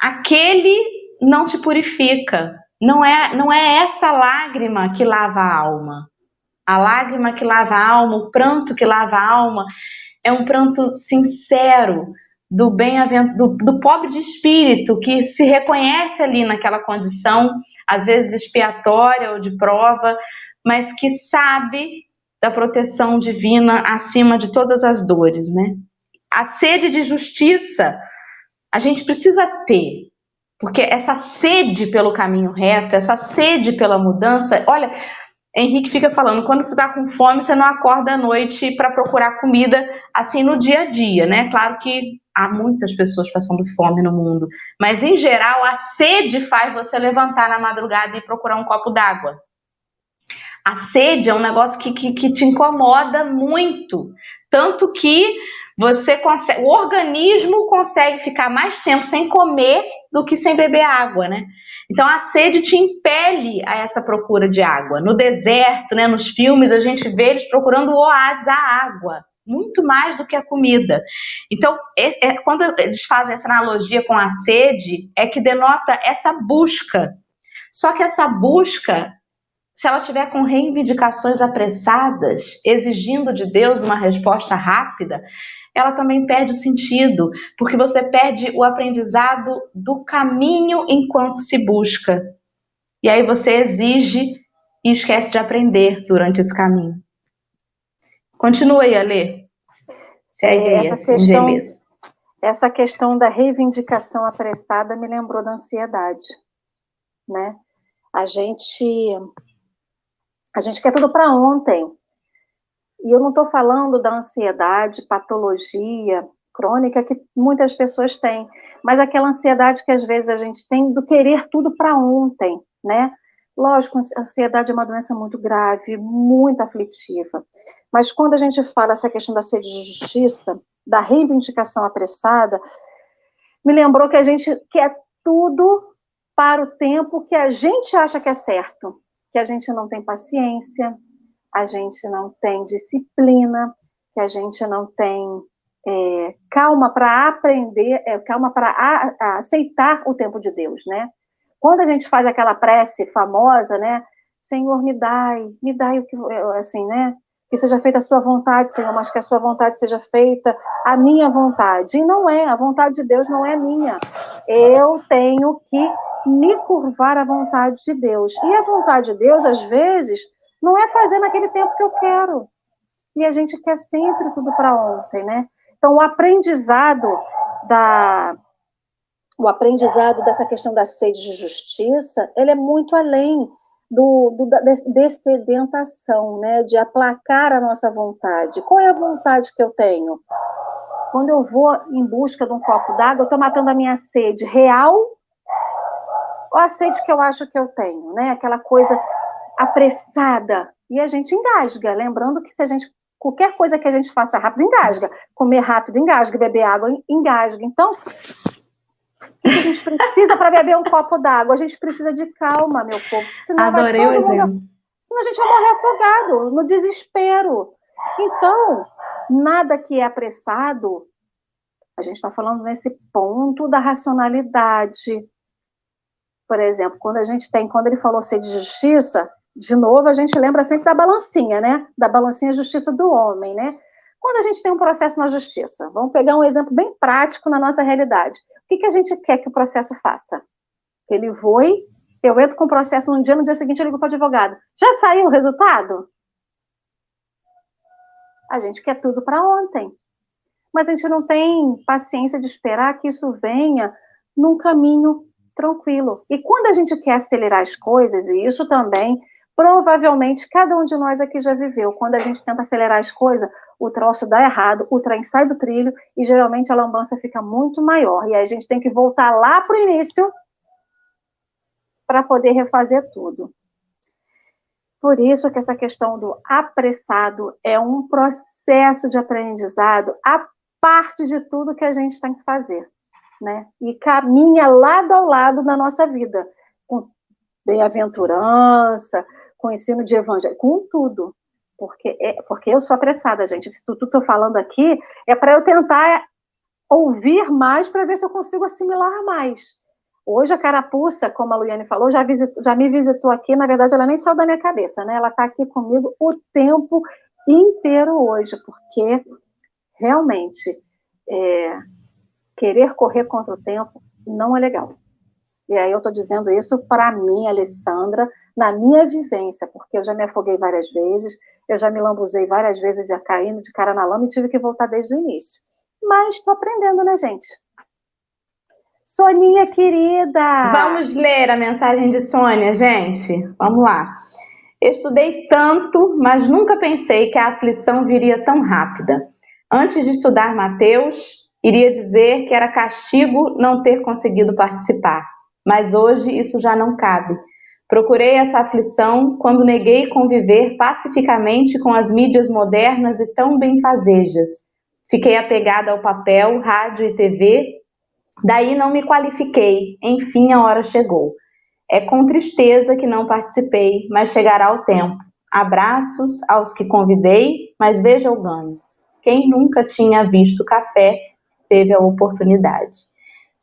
Aquele não te purifica. Não é, não é essa lágrima que lava a alma. A lágrima que lava a alma, o pranto que lava a alma, é um pranto sincero do bem do, do pobre de espírito que se reconhece ali naquela condição, às vezes expiatória ou de prova, mas que sabe da proteção divina acima de todas as dores, né? A sede de justiça a gente precisa ter, porque essa sede pelo caminho reto, essa sede pela mudança, olha, Henrique fica falando, quando você está com fome, você não acorda à noite para procurar comida assim no dia a dia, né? Claro que há muitas pessoas passando fome no mundo, mas em geral a sede faz você levantar na madrugada e procurar um copo d'água. A sede é um negócio que, que, que te incomoda muito, tanto que você consegue, o organismo consegue ficar mais tempo sem comer do que sem beber água, né? Então a sede te impele a essa procura de água. No deserto, né, nos filmes, a gente vê eles procurando o oásis, a água, muito mais do que a comida. Então, é, quando eles fazem essa analogia com a sede, é que denota essa busca. Só que essa busca, se ela tiver com reivindicações apressadas, exigindo de Deus uma resposta rápida, ela também perde o sentido, porque você perde o aprendizado do caminho enquanto se busca. E aí você exige e esquece de aprender durante esse caminho. Continua aí a ler. Segue essa questão, essa questão da reivindicação apressada me lembrou da ansiedade, né? A gente a gente quer tudo para ontem. E eu não estou falando da ansiedade, patologia crônica que muitas pessoas têm, mas aquela ansiedade que às vezes a gente tem do querer tudo para ontem, né? Lógico, a ansiedade é uma doença muito grave, muito aflitiva. Mas quando a gente fala essa questão da sede de justiça, da reivindicação apressada, me lembrou que a gente quer tudo para o tempo que a gente acha que é certo, que a gente não tem paciência, a gente não tem disciplina, que a gente não tem é, calma para aprender, é, calma para aceitar o tempo de Deus, né? Quando a gente faz aquela prece famosa, né? Senhor, me dai, me dai o que, assim, né? Que seja feita a sua vontade, Senhor, mas que a sua vontade seja feita a minha vontade. E não é, a vontade de Deus não é minha. Eu tenho que me curvar à vontade de Deus. E a vontade de Deus, às vezes, não é fazer naquele tempo que eu quero. E a gente quer sempre tudo para ontem, né? Então, o aprendizado da o aprendizado dessa questão da sede de justiça, ele é muito além do, do da né? De aplacar a nossa vontade. Qual é a vontade que eu tenho? Quando eu vou em busca de um copo d'água, eu estou matando a minha sede real ou a sede que eu acho que eu tenho, né? Aquela coisa apressada e a gente engasga. Lembrando que se a gente qualquer coisa que a gente faça rápido engasga, comer rápido engasga, beber água engasga. Então, o que a gente precisa para beber um copo d'água? A gente precisa de calma, meu povo. Senão Adorei o exemplo. Mundo, senão a gente vai morrer afogado, no desespero. Então, nada que é apressado, a gente está falando nesse ponto da racionalidade. Por exemplo, quando a gente tem, quando ele falou ser de justiça, de novo, a gente lembra sempre da balancinha, né? Da balancinha justiça do homem, né? Quando a gente tem um processo na justiça, vamos pegar um exemplo bem prático na nossa realidade. O que, que a gente quer que o processo faça? Ele voe, eu entro com o processo num dia, no dia seguinte eu ligo para o advogado. Já saiu o resultado? A gente quer tudo para ontem. Mas a gente não tem paciência de esperar que isso venha num caminho tranquilo. E quando a gente quer acelerar as coisas, e isso também Provavelmente cada um de nós aqui já viveu. Quando a gente tenta acelerar as coisas, o troço dá errado, o trem sai do trilho e geralmente a lambança fica muito maior. E aí a gente tem que voltar lá para o início para poder refazer tudo. Por isso que essa questão do apressado é um processo de aprendizado a parte de tudo que a gente tem que fazer, né? E caminha lado ao lado na nossa vida, com bem-aventurança, com ensino de evangelho, com tudo. Porque, é, porque eu sou apressada, gente. Isso tudo que estou falando aqui é para eu tentar ouvir mais para ver se eu consigo assimilar mais. Hoje a carapuça, como a Luiane falou, já, visitou, já me visitou aqui, na verdade ela nem saiu da minha cabeça, né? Ela está aqui comigo o tempo inteiro hoje, porque realmente é, querer correr contra o tempo não é legal. E aí eu estou dizendo isso para mim, Alessandra, na minha vivência, porque eu já me afoguei várias vezes, eu já me lambuzei várias vezes, já caindo de cara na lama e tive que voltar desde o início. Mas estou aprendendo, né, gente? Soninha querida! Vamos ler a mensagem de Sônia, gente. Vamos lá. Estudei tanto, mas nunca pensei que a aflição viria tão rápida. Antes de estudar Mateus, iria dizer que era castigo não ter conseguido participar, mas hoje isso já não cabe. Procurei essa aflição quando neguei conviver pacificamente com as mídias modernas e tão benfazejas. Fiquei apegada ao papel, rádio e TV, daí não me qualifiquei, enfim a hora chegou. É com tristeza que não participei, mas chegará o tempo. Abraços aos que convidei, mas veja o ganho. Quem nunca tinha visto café teve a oportunidade.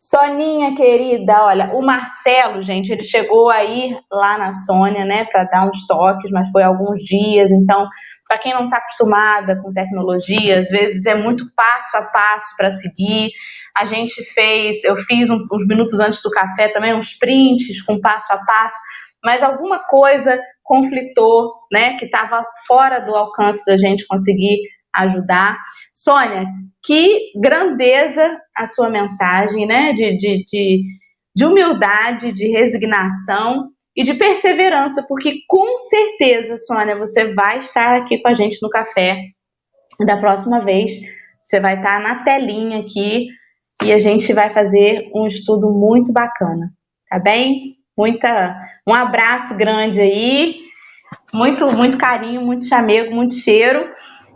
Soninha querida, olha, o Marcelo, gente, ele chegou aí lá na Sônia, né, para dar uns toques, mas foi alguns dias, então, para quem não está acostumada com tecnologia, às vezes é muito passo a passo para seguir. A gente fez, eu fiz um, uns minutos antes do café também, uns prints com passo a passo, mas alguma coisa conflitou, né, que estava fora do alcance da gente conseguir ajudar. Sônia, que grandeza a sua mensagem, né? De, de, de, de humildade, de resignação e de perseverança, porque com certeza, Sônia, você vai estar aqui com a gente no café da próxima vez. Você vai estar na telinha aqui e a gente vai fazer um estudo muito bacana, tá bem? Muita, um abraço grande aí, muito, muito carinho, muito chamego, muito cheiro.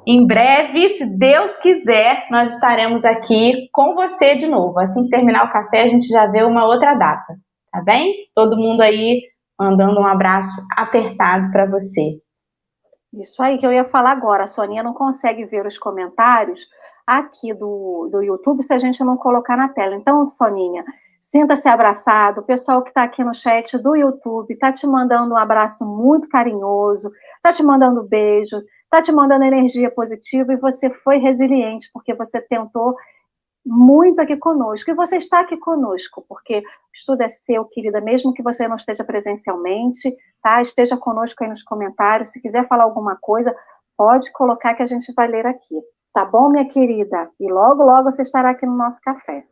Em breve, se Deus quiser, nós estaremos aqui com você de novo. Assim que terminar o café, a gente já vê uma outra data, tá bem? Todo mundo aí mandando um abraço apertado para você. Isso aí que eu ia falar agora. A Soninha não consegue ver os comentários aqui do, do YouTube se a gente não colocar na tela. Então, Soninha, sinta-se abraçado. O pessoal que está aqui no chat do YouTube está te mandando um abraço muito carinhoso, está te mandando beijo, está te mandando energia positiva e você foi resiliente, porque você tentou muito aqui conosco. E você está aqui conosco, porque o estudo é seu, querida, mesmo que você não esteja presencialmente, tá? Esteja conosco aí nos comentários. Se quiser falar alguma coisa, pode colocar que a gente vai ler aqui. Tá bom, minha querida? E logo, logo você estará aqui no nosso café.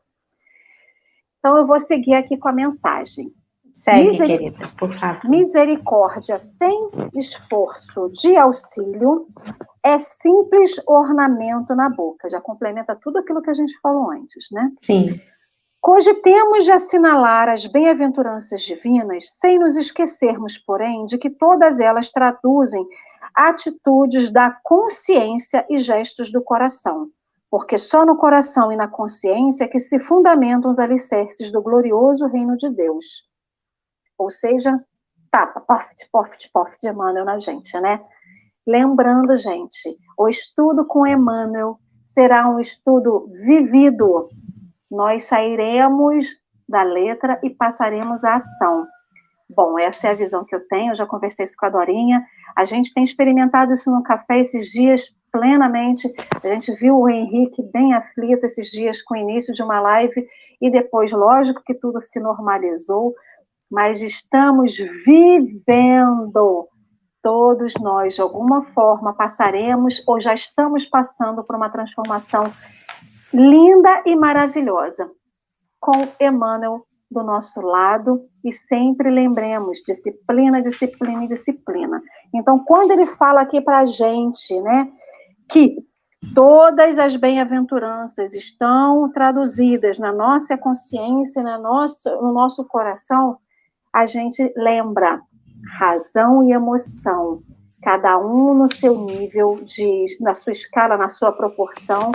Então, eu vou seguir aqui com a mensagem. Segue, Miser... querida, por favor. Misericórdia sem esforço de auxílio é simples ornamento na boca. Já complementa tudo aquilo que a gente falou antes, né? Sim. Cogitemos de assinalar as bem-aventuranças divinas sem nos esquecermos, porém, de que todas elas traduzem atitudes da consciência e gestos do coração, porque só no coração e na consciência é que se fundamentam os alicerces do glorioso reino de Deus. Ou seja, tapa, poft, poft, poft de Emmanuel na gente, né? Lembrando, gente, o estudo com Emmanuel será um estudo vivido. Nós sairemos da letra e passaremos à ação. Bom, essa é a visão que eu tenho, eu já conversei isso com a Dorinha. A gente tem experimentado isso no café esses dias plenamente. A gente viu o Henrique bem aflito esses dias com o início de uma live e depois, lógico que tudo se normalizou mas estamos vivendo. Todos nós, de alguma forma, passaremos ou já estamos passando por uma transformação linda e maravilhosa, com Emmanuel do nosso lado e sempre lembremos disciplina, disciplina e disciplina. Então, quando ele fala aqui para a gente, né, que todas as bem-aventuranças estão traduzidas na nossa consciência, na nossa, no nosso coração, a gente lembra razão e emoção, cada um no seu nível de, na sua escala, na sua proporção,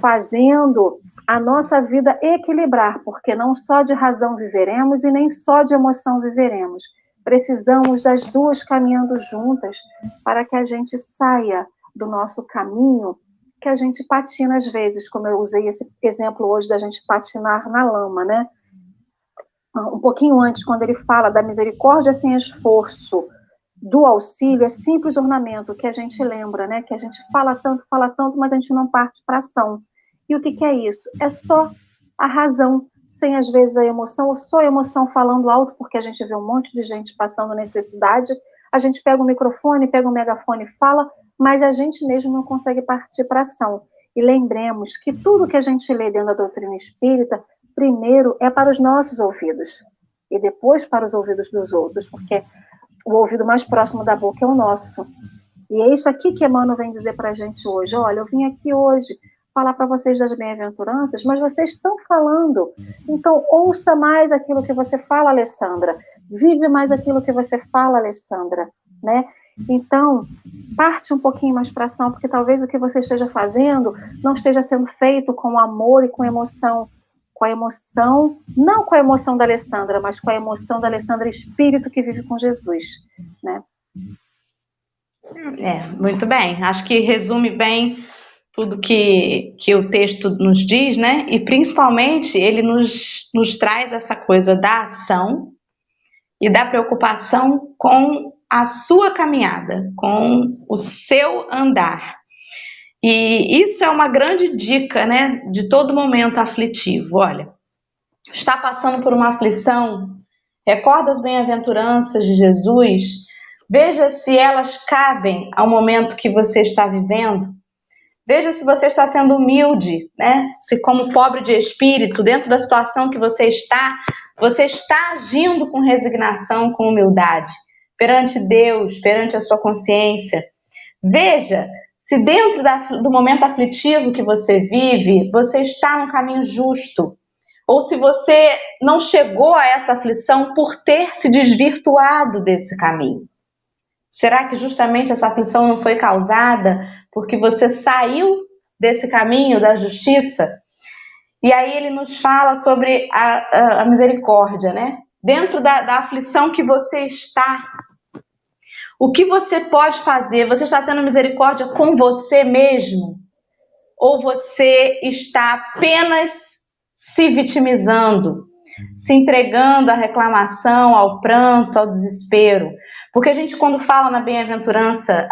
fazendo a nossa vida equilibrar, porque não só de razão viveremos e nem só de emoção viveremos. Precisamos das duas caminhando juntas para que a gente saia do nosso caminho que a gente patina às vezes, como eu usei esse exemplo hoje da gente patinar na lama, né? Um pouquinho antes, quando ele fala da misericórdia sem esforço, do auxílio, é simples ornamento, que a gente lembra, né? Que a gente fala tanto, fala tanto, mas a gente não parte para ação. E o que, que é isso? É só a razão, sem às vezes a emoção, ou só a emoção falando alto, porque a gente vê um monte de gente passando necessidade, a gente pega o microfone, pega o megafone e fala, mas a gente mesmo não consegue partir para ação. E lembremos que tudo que a gente lê dentro da doutrina espírita, primeiro é para os nossos ouvidos e depois para os ouvidos dos outros, porque o ouvido mais próximo da boca é o nosso. E é isso aqui que Emmanuel vem dizer para a gente hoje. Olha, eu vim aqui hoje falar para vocês das bem-aventuranças, mas vocês estão falando. Então, ouça mais aquilo que você fala, Alessandra. Vive mais aquilo que você fala, Alessandra, né? Então, parte um pouquinho mais para ação, porque talvez o que você esteja fazendo não esteja sendo feito com amor e com emoção, com a emoção, não com a emoção da Alessandra, mas com a emoção da Alessandra espírito que vive com Jesus, né? É, muito bem. Acho que resume bem tudo que, que o texto nos diz, né? E principalmente ele nos, nos traz essa coisa da ação e da preocupação com a sua caminhada, com o seu andar. E isso é uma grande dica, né, de todo momento aflitivo. Olha, está passando por uma aflição, recorda as bem-aventuranças de Jesus, veja se elas cabem ao momento que você está vivendo. Veja se você está sendo humilde, né? Se como pobre de espírito, dentro da situação que você está, você está agindo com resignação, com humildade perante Deus, perante a sua consciência. Veja se dentro da, do momento aflitivo que você vive, você está no caminho justo. Ou se você não chegou a essa aflição por ter se desvirtuado desse caminho. Será que justamente essa aflição não foi causada porque você saiu desse caminho da justiça? E aí ele nos fala sobre a, a, a misericórdia, né? Dentro da, da aflição que você está, o que você pode fazer? Você está tendo misericórdia com você mesmo? Ou você está apenas se vitimizando, se entregando à reclamação, ao pranto, ao desespero? Porque a gente, quando fala na bem-aventurança,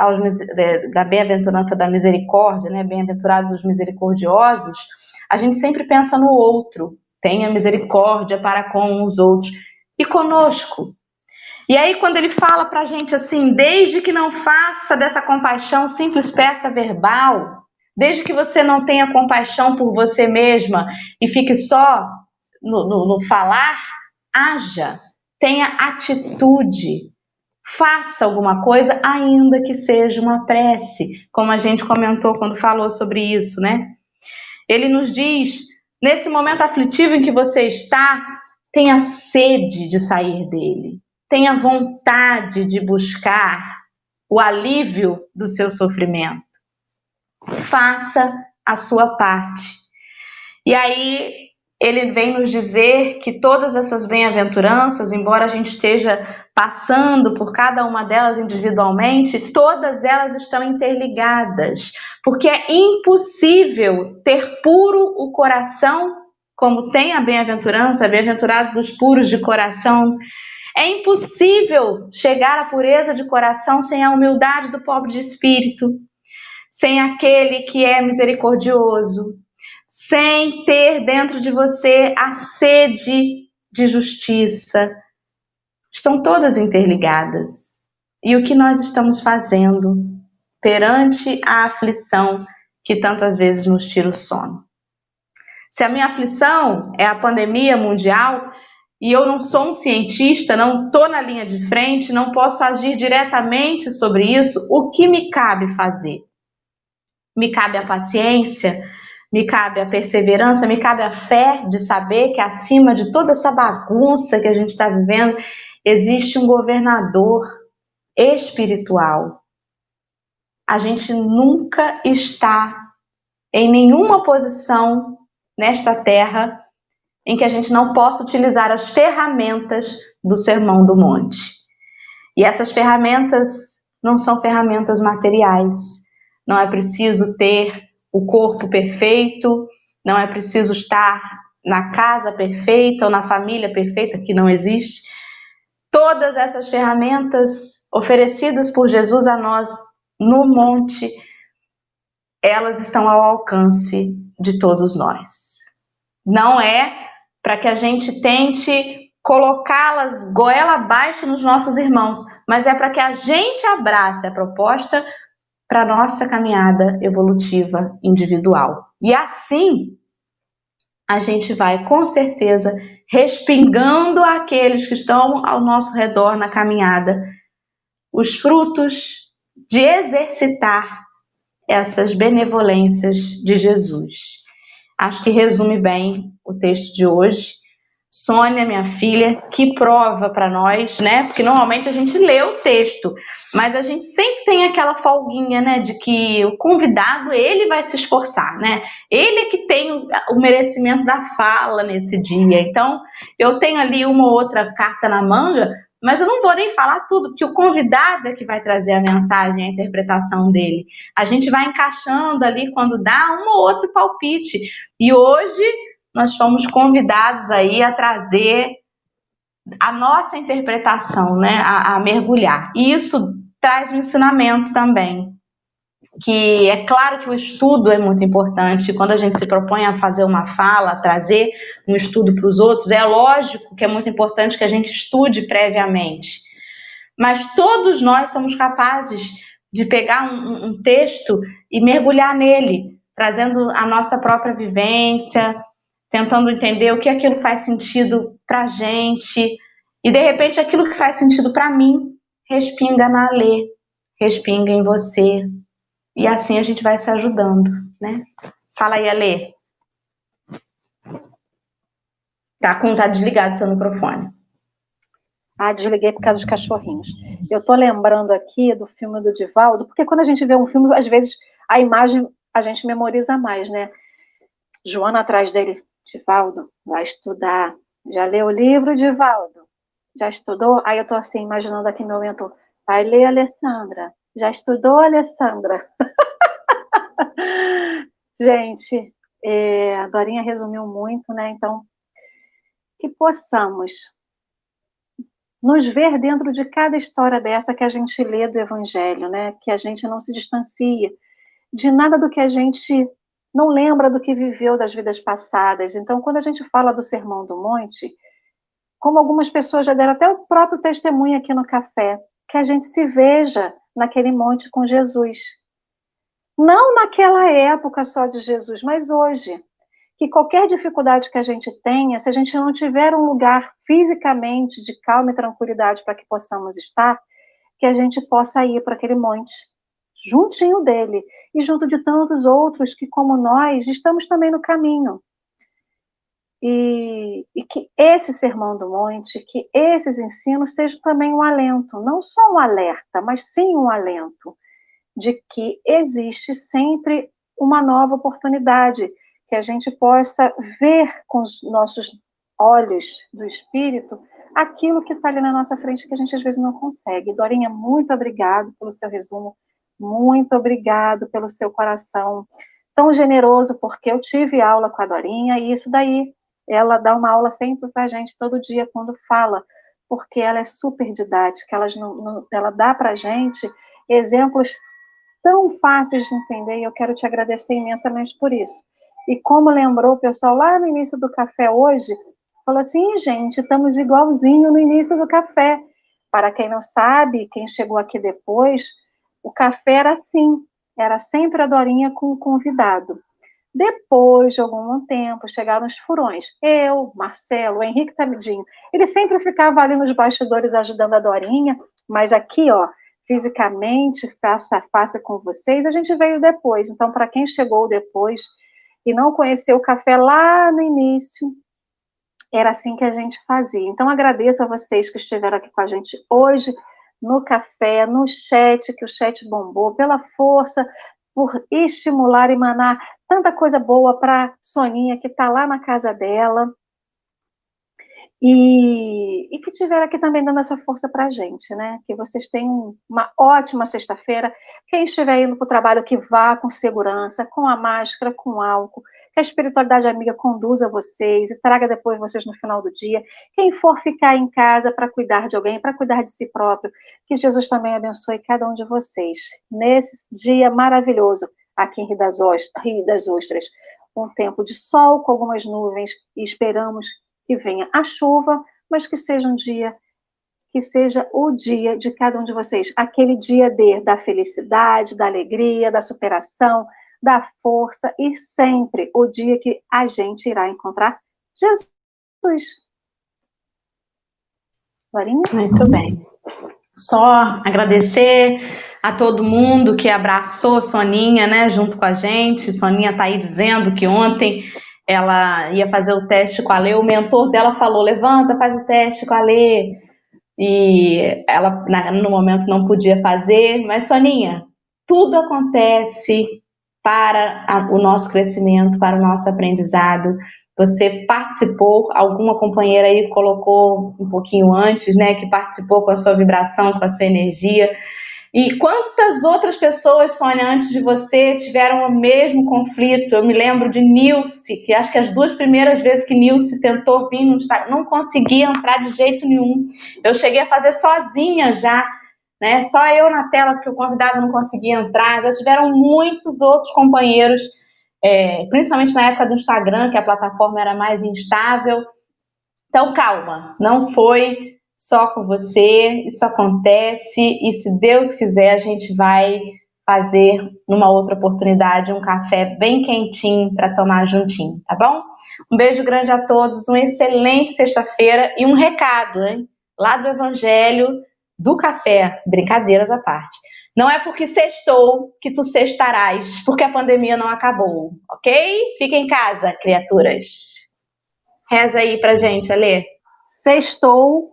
da bem-aventurança da misericórdia, né? Bem-aventurados os misericordiosos, a gente sempre pensa no outro. Tenha misericórdia para com os outros. E conosco, e aí, quando ele fala para a gente assim, desde que não faça dessa compaixão simples peça verbal, desde que você não tenha compaixão por você mesma e fique só no, no, no falar, haja, tenha atitude, faça alguma coisa, ainda que seja uma prece, como a gente comentou quando falou sobre isso, né? Ele nos diz, nesse momento aflitivo em que você está, tenha sede de sair dele tenha vontade de buscar o alívio do seu sofrimento. Faça a sua parte. E aí ele vem nos dizer que todas essas bem-aventuranças, embora a gente esteja passando por cada uma delas individualmente, todas elas estão interligadas, porque é impossível ter puro o coração, como tem a bem-aventurança, bem-aventurados os puros de coração, é impossível chegar à pureza de coração sem a humildade do pobre de espírito, sem aquele que é misericordioso, sem ter dentro de você a sede de justiça. Estão todas interligadas. E o que nós estamos fazendo perante a aflição que tantas vezes nos tira o sono? Se a minha aflição é a pandemia mundial, e eu não sou um cientista, não estou na linha de frente, não posso agir diretamente sobre isso, o que me cabe fazer? Me cabe a paciência, me cabe a perseverança, me cabe a fé de saber que acima de toda essa bagunça que a gente está vivendo, existe um governador espiritual. A gente nunca está em nenhuma posição nesta terra em que a gente não possa utilizar as ferramentas do Sermão do Monte. E essas ferramentas não são ferramentas materiais. Não é preciso ter o corpo perfeito, não é preciso estar na casa perfeita ou na família perfeita, que não existe. Todas essas ferramentas oferecidas por Jesus a nós no monte, elas estão ao alcance de todos nós. Não é para que a gente tente colocá-las goela abaixo nos nossos irmãos, mas é para que a gente abrace a proposta para nossa caminhada evolutiva individual. E assim a gente vai com certeza respingando aqueles que estão ao nosso redor na caminhada os frutos de exercitar essas benevolências de Jesus. Acho que resume bem o texto de hoje. Sônia, minha filha, que prova para nós, né? Porque normalmente a gente lê o texto, mas a gente sempre tem aquela folguinha, né, de que o convidado ele vai se esforçar, né? Ele é que tem o merecimento da fala nesse dia. Então, eu tenho ali uma ou outra carta na manga, mas eu não vou nem falar tudo, porque o convidado é que vai trazer a mensagem, a interpretação dele. A gente vai encaixando ali quando dá um ou outro palpite. E hoje nós fomos convidados aí a trazer a nossa interpretação, né, a, a mergulhar. E isso traz um ensinamento também, que é claro que o estudo é muito importante. Quando a gente se propõe a fazer uma fala, a trazer um estudo para os outros, é lógico que é muito importante que a gente estude previamente. Mas todos nós somos capazes de pegar um, um texto e mergulhar nele, trazendo a nossa própria vivência, tentando entender o que aquilo faz sentido para gente. E de repente aquilo que faz sentido para mim respinga na Lê, respinga em você. E assim a gente vai se ajudando, né? Fala aí, Alê. Tá, com, tá desligado seu microfone. Ah, desliguei por causa dos cachorrinhos. Eu tô lembrando aqui do filme do Divaldo, porque quando a gente vê um filme, às vezes a imagem a gente memoriza mais, né? Joana atrás dele, Divaldo, vai estudar. Já leu o livro, Divaldo? Já estudou? Aí eu tô assim, imaginando aqui meu mentor. Vai ler, Alessandra. Já estudou, Alessandra? <laughs> Gente, é, a Dorinha resumiu muito, né? Então, que possamos nos ver dentro de cada história dessa que a gente lê do Evangelho, né? Que a gente não se distancia de nada do que a gente não lembra do que viveu das vidas passadas. Então, quando a gente fala do Sermão do Monte, como algumas pessoas já deram até o próprio testemunho aqui no café, que a gente se veja naquele monte com Jesus. Não naquela época só de Jesus, mas hoje. Que qualquer dificuldade que a gente tenha, se a gente não tiver um lugar fisicamente de calma e tranquilidade para que possamos estar, que a gente possa ir para aquele monte juntinho dele e junto de tantos outros que, como nós, estamos também no caminho. E, e, que esse sermão do monte, que esses ensinos sejam também um alento, não só um alerta, mas sim um alento de que existe sempre uma nova oportunidade, que a gente possa ver com os nossos olhos do espírito aquilo que está ali na nossa frente que a gente às vezes não consegue. Dorinha, muito obrigado pelo seu resumo muito obrigado pelo seu coração tão generoso, porque eu tive aula com a Dorinha e isso daí, ela dá uma aula sempre para a gente todo dia quando fala, porque ela é super didática, ela, ela dá para a gente exemplos tão fáceis de entender e eu quero te agradecer imensamente por isso. E como lembrou o pessoal lá no início do café hoje, falou assim, gente, estamos igualzinho no início do café. Para quem não sabe, quem chegou aqui depois, o café era assim, era sempre a Dorinha com o convidado. Depois de algum tempo, chegaram os furões. Eu, Marcelo, Henrique Tamidinho. Ele sempre ficava ali nos bastidores ajudando a Dorinha, mas aqui, ó, fisicamente, face a face com vocês, a gente veio depois. Então, para quem chegou depois e não conheceu o café lá no início, era assim que a gente fazia. Então, agradeço a vocês que estiveram aqui com a gente hoje no café, no chat, que o chat bombou, pela força, por estimular e manar tanta coisa boa para Soninha, que está lá na casa dela. E, e, que tiver aqui também dando essa força para a gente, né? Que vocês tenham uma ótima sexta-feira. Quem estiver indo para o trabalho, que vá com segurança, com a máscara, com álcool. A espiritualidade amiga conduza vocês e traga depois vocês no final do dia. Quem for ficar em casa para cuidar de alguém, para cuidar de si próprio, que Jesus também abençoe cada um de vocês. Nesse dia maravilhoso, aqui em Rio das, Ostras, Rio das Ostras. Um tempo de sol com algumas nuvens e esperamos que venha a chuva, mas que seja um dia, que seja o dia de cada um de vocês, aquele dia de, da felicidade, da alegria, da superação, da força e sempre o dia que a gente irá encontrar Jesus. Florinha? Muito bem. Só agradecer a todo mundo que abraçou Soninha, né, junto com a gente. Soninha tá aí dizendo que ontem ela ia fazer o teste com a Lê, o mentor dela falou: levanta, faz o teste com a Lê. E ela, no momento, não podia fazer, mas Soninha, tudo acontece para a, o nosso crescimento, para o nosso aprendizado. Você participou, alguma companheira aí colocou um pouquinho antes, né, que participou com a sua vibração, com a sua energia. E quantas outras pessoas, Sônia, antes de você, tiveram o mesmo conflito? Eu me lembro de Nilce, que acho que as duas primeiras vezes que Nilce tentou vir não conseguia entrar de jeito nenhum. Eu cheguei a fazer sozinha já, né? Só eu na tela, porque o convidado não conseguia entrar. Já tiveram muitos outros companheiros, é, principalmente na época do Instagram, que a plataforma era mais instável. Então, calma, não foi só com você, isso acontece e se Deus quiser a gente vai fazer numa outra oportunidade um café bem quentinho para tomar juntinho, tá bom? Um beijo grande a todos, uma excelente sexta-feira e um recado, hein? Lá do Evangelho do Café, brincadeiras à parte. Não é porque sextou que tu sextarás, porque a pandemia não acabou, ok? Fica em casa, criaturas. Reza aí pra gente, Alê. Sextou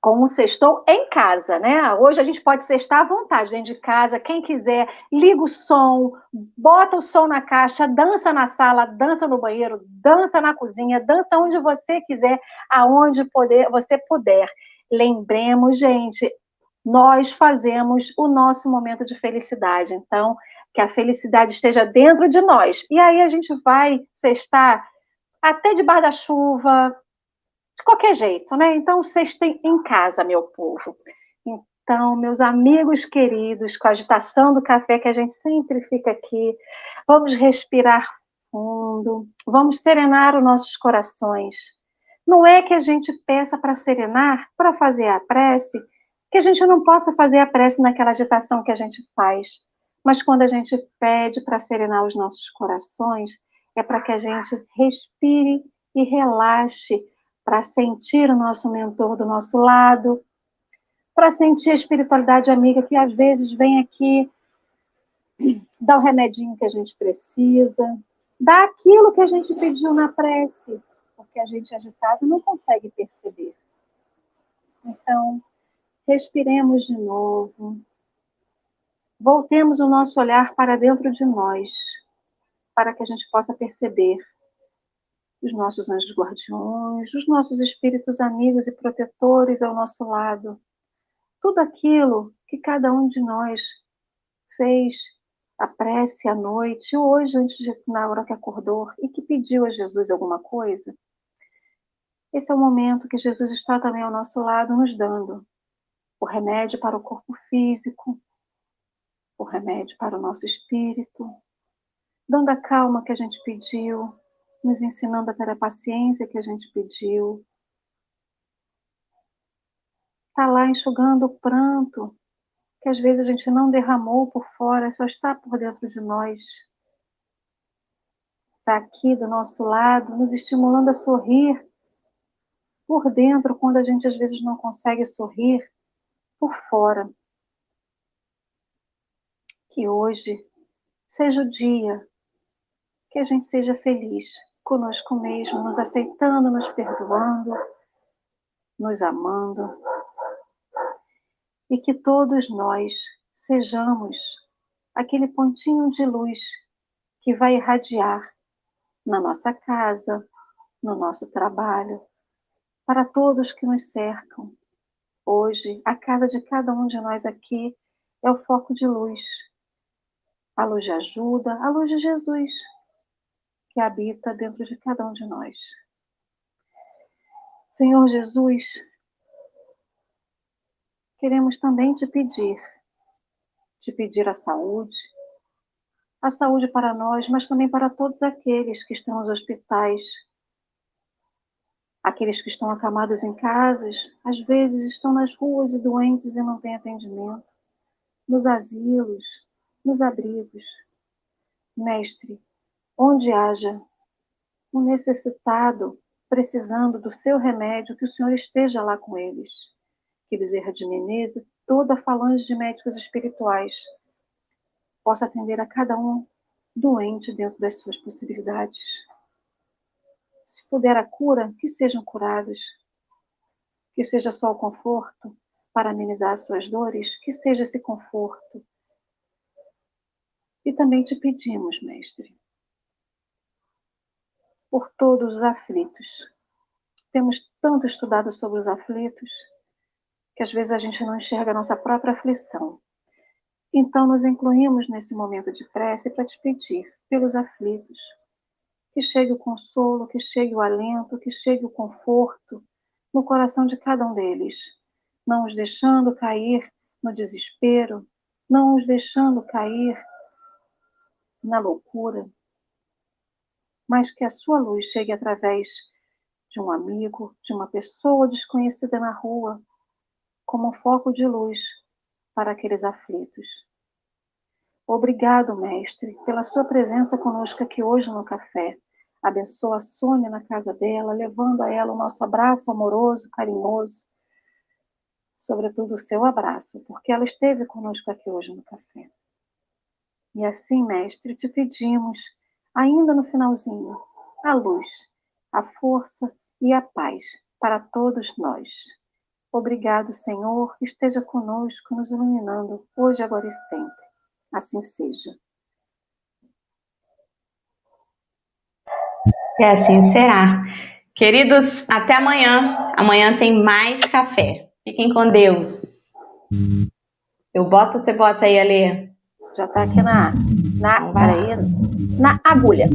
como sextou em casa, né? Hoje a gente pode sextar à vontade dentro de casa, quem quiser, liga o som, bota o som na caixa, dança na sala, dança no banheiro, dança na cozinha, dança onde você quiser, aonde poder, você puder. Lembremos, gente, nós fazemos o nosso momento de felicidade. Então, que a felicidade esteja dentro de nós. E aí a gente vai sextar até debaixo da chuva, de qualquer jeito, né? Então, têm em casa, meu povo. Então, meus amigos queridos, com a agitação do café que a gente sempre fica aqui, vamos respirar fundo, vamos serenar os nossos corações. Não é que a gente peça para serenar, para fazer a prece, que a gente não possa fazer a prece naquela agitação que a gente faz. Mas quando a gente pede para serenar os nossos corações, é para que a gente respire e relaxe para sentir o nosso mentor do nosso lado, para sentir a espiritualidade amiga que às vezes vem aqui, dá o remedinho que a gente precisa, dá aquilo que a gente pediu na prece, porque a gente agitado não consegue perceber. Então, respiremos de novo. Voltemos o nosso olhar para dentro de nós, para que a gente possa perceber os nossos anjos guardiões, os nossos espíritos amigos e protetores ao nosso lado. Tudo aquilo que cada um de nós fez a prece à noite, hoje, antes de, na hora que acordou, e que pediu a Jesus alguma coisa. Esse é o momento que Jesus está também ao nosso lado, nos dando o remédio para o corpo físico, o remédio para o nosso espírito, dando a calma que a gente pediu, nos ensinando a ter a paciência que a gente pediu. Está lá enxugando o pranto, que às vezes a gente não derramou por fora, só está por dentro de nós. Está aqui do nosso lado, nos estimulando a sorrir por dentro, quando a gente às vezes não consegue sorrir por fora. Que hoje seja o dia que a gente seja feliz conosco mesmo, nos aceitando, nos perdoando, nos amando. E que todos nós sejamos aquele pontinho de luz que vai irradiar na nossa casa, no nosso trabalho, para todos que nos cercam. Hoje, a casa de cada um de nós aqui é o foco de luz, a luz de ajuda, a luz de Jesus, que habita dentro de cada um de nós. Senhor Jesus, queremos também te pedir, te pedir a saúde, a saúde para nós, mas também para todos aqueles que estão nos hospitais, aqueles que estão acamados em casas, às vezes estão nas ruas e doentes e não têm atendimento, nos asilos, nos abrigos. Mestre, onde haja um necessitado precisando do seu remédio, que o Senhor esteja lá com eles. Que Bezerra de Menezes, toda a falange de médicos espirituais, possa atender a cada um doente dentro das suas possibilidades. Se puder a cura, que sejam curados. Que seja só o conforto para amenizar as suas dores, que seja esse conforto. E também te pedimos, Mestre, por todos os aflitos. Temos tanto estudado sobre os aflitos que às vezes a gente não enxerga a nossa própria aflição. Então, nos incluímos nesse momento de prece para te pedir pelos aflitos, que chegue o consolo, que chegue o alento, que chegue o conforto no coração de cada um deles, não os deixando cair no desespero, não os deixando cair na loucura, mas que a sua luz chegue através de um amigo, de uma pessoa desconhecida na rua, como um foco de luz para aqueles aflitos. Obrigado, Mestre, pela sua presença conosco aqui hoje no café. Abençoa a Sônia na casa dela, levando a ela o nosso abraço amoroso, carinhoso, sobretudo o seu abraço, porque ela esteve conosco aqui hoje no café. E assim, Mestre, te pedimos, ainda no finalzinho, a luz, a força e a paz para todos nós. Obrigado, Senhor, esteja conosco, nos iluminando, hoje, agora e sempre. Assim seja. E assim será. Queridos, até amanhã. Amanhã tem mais café. Fiquem com Deus. Eu boto, você bota aí, Alê? Já tá aqui na, na, então peraí, na agulha.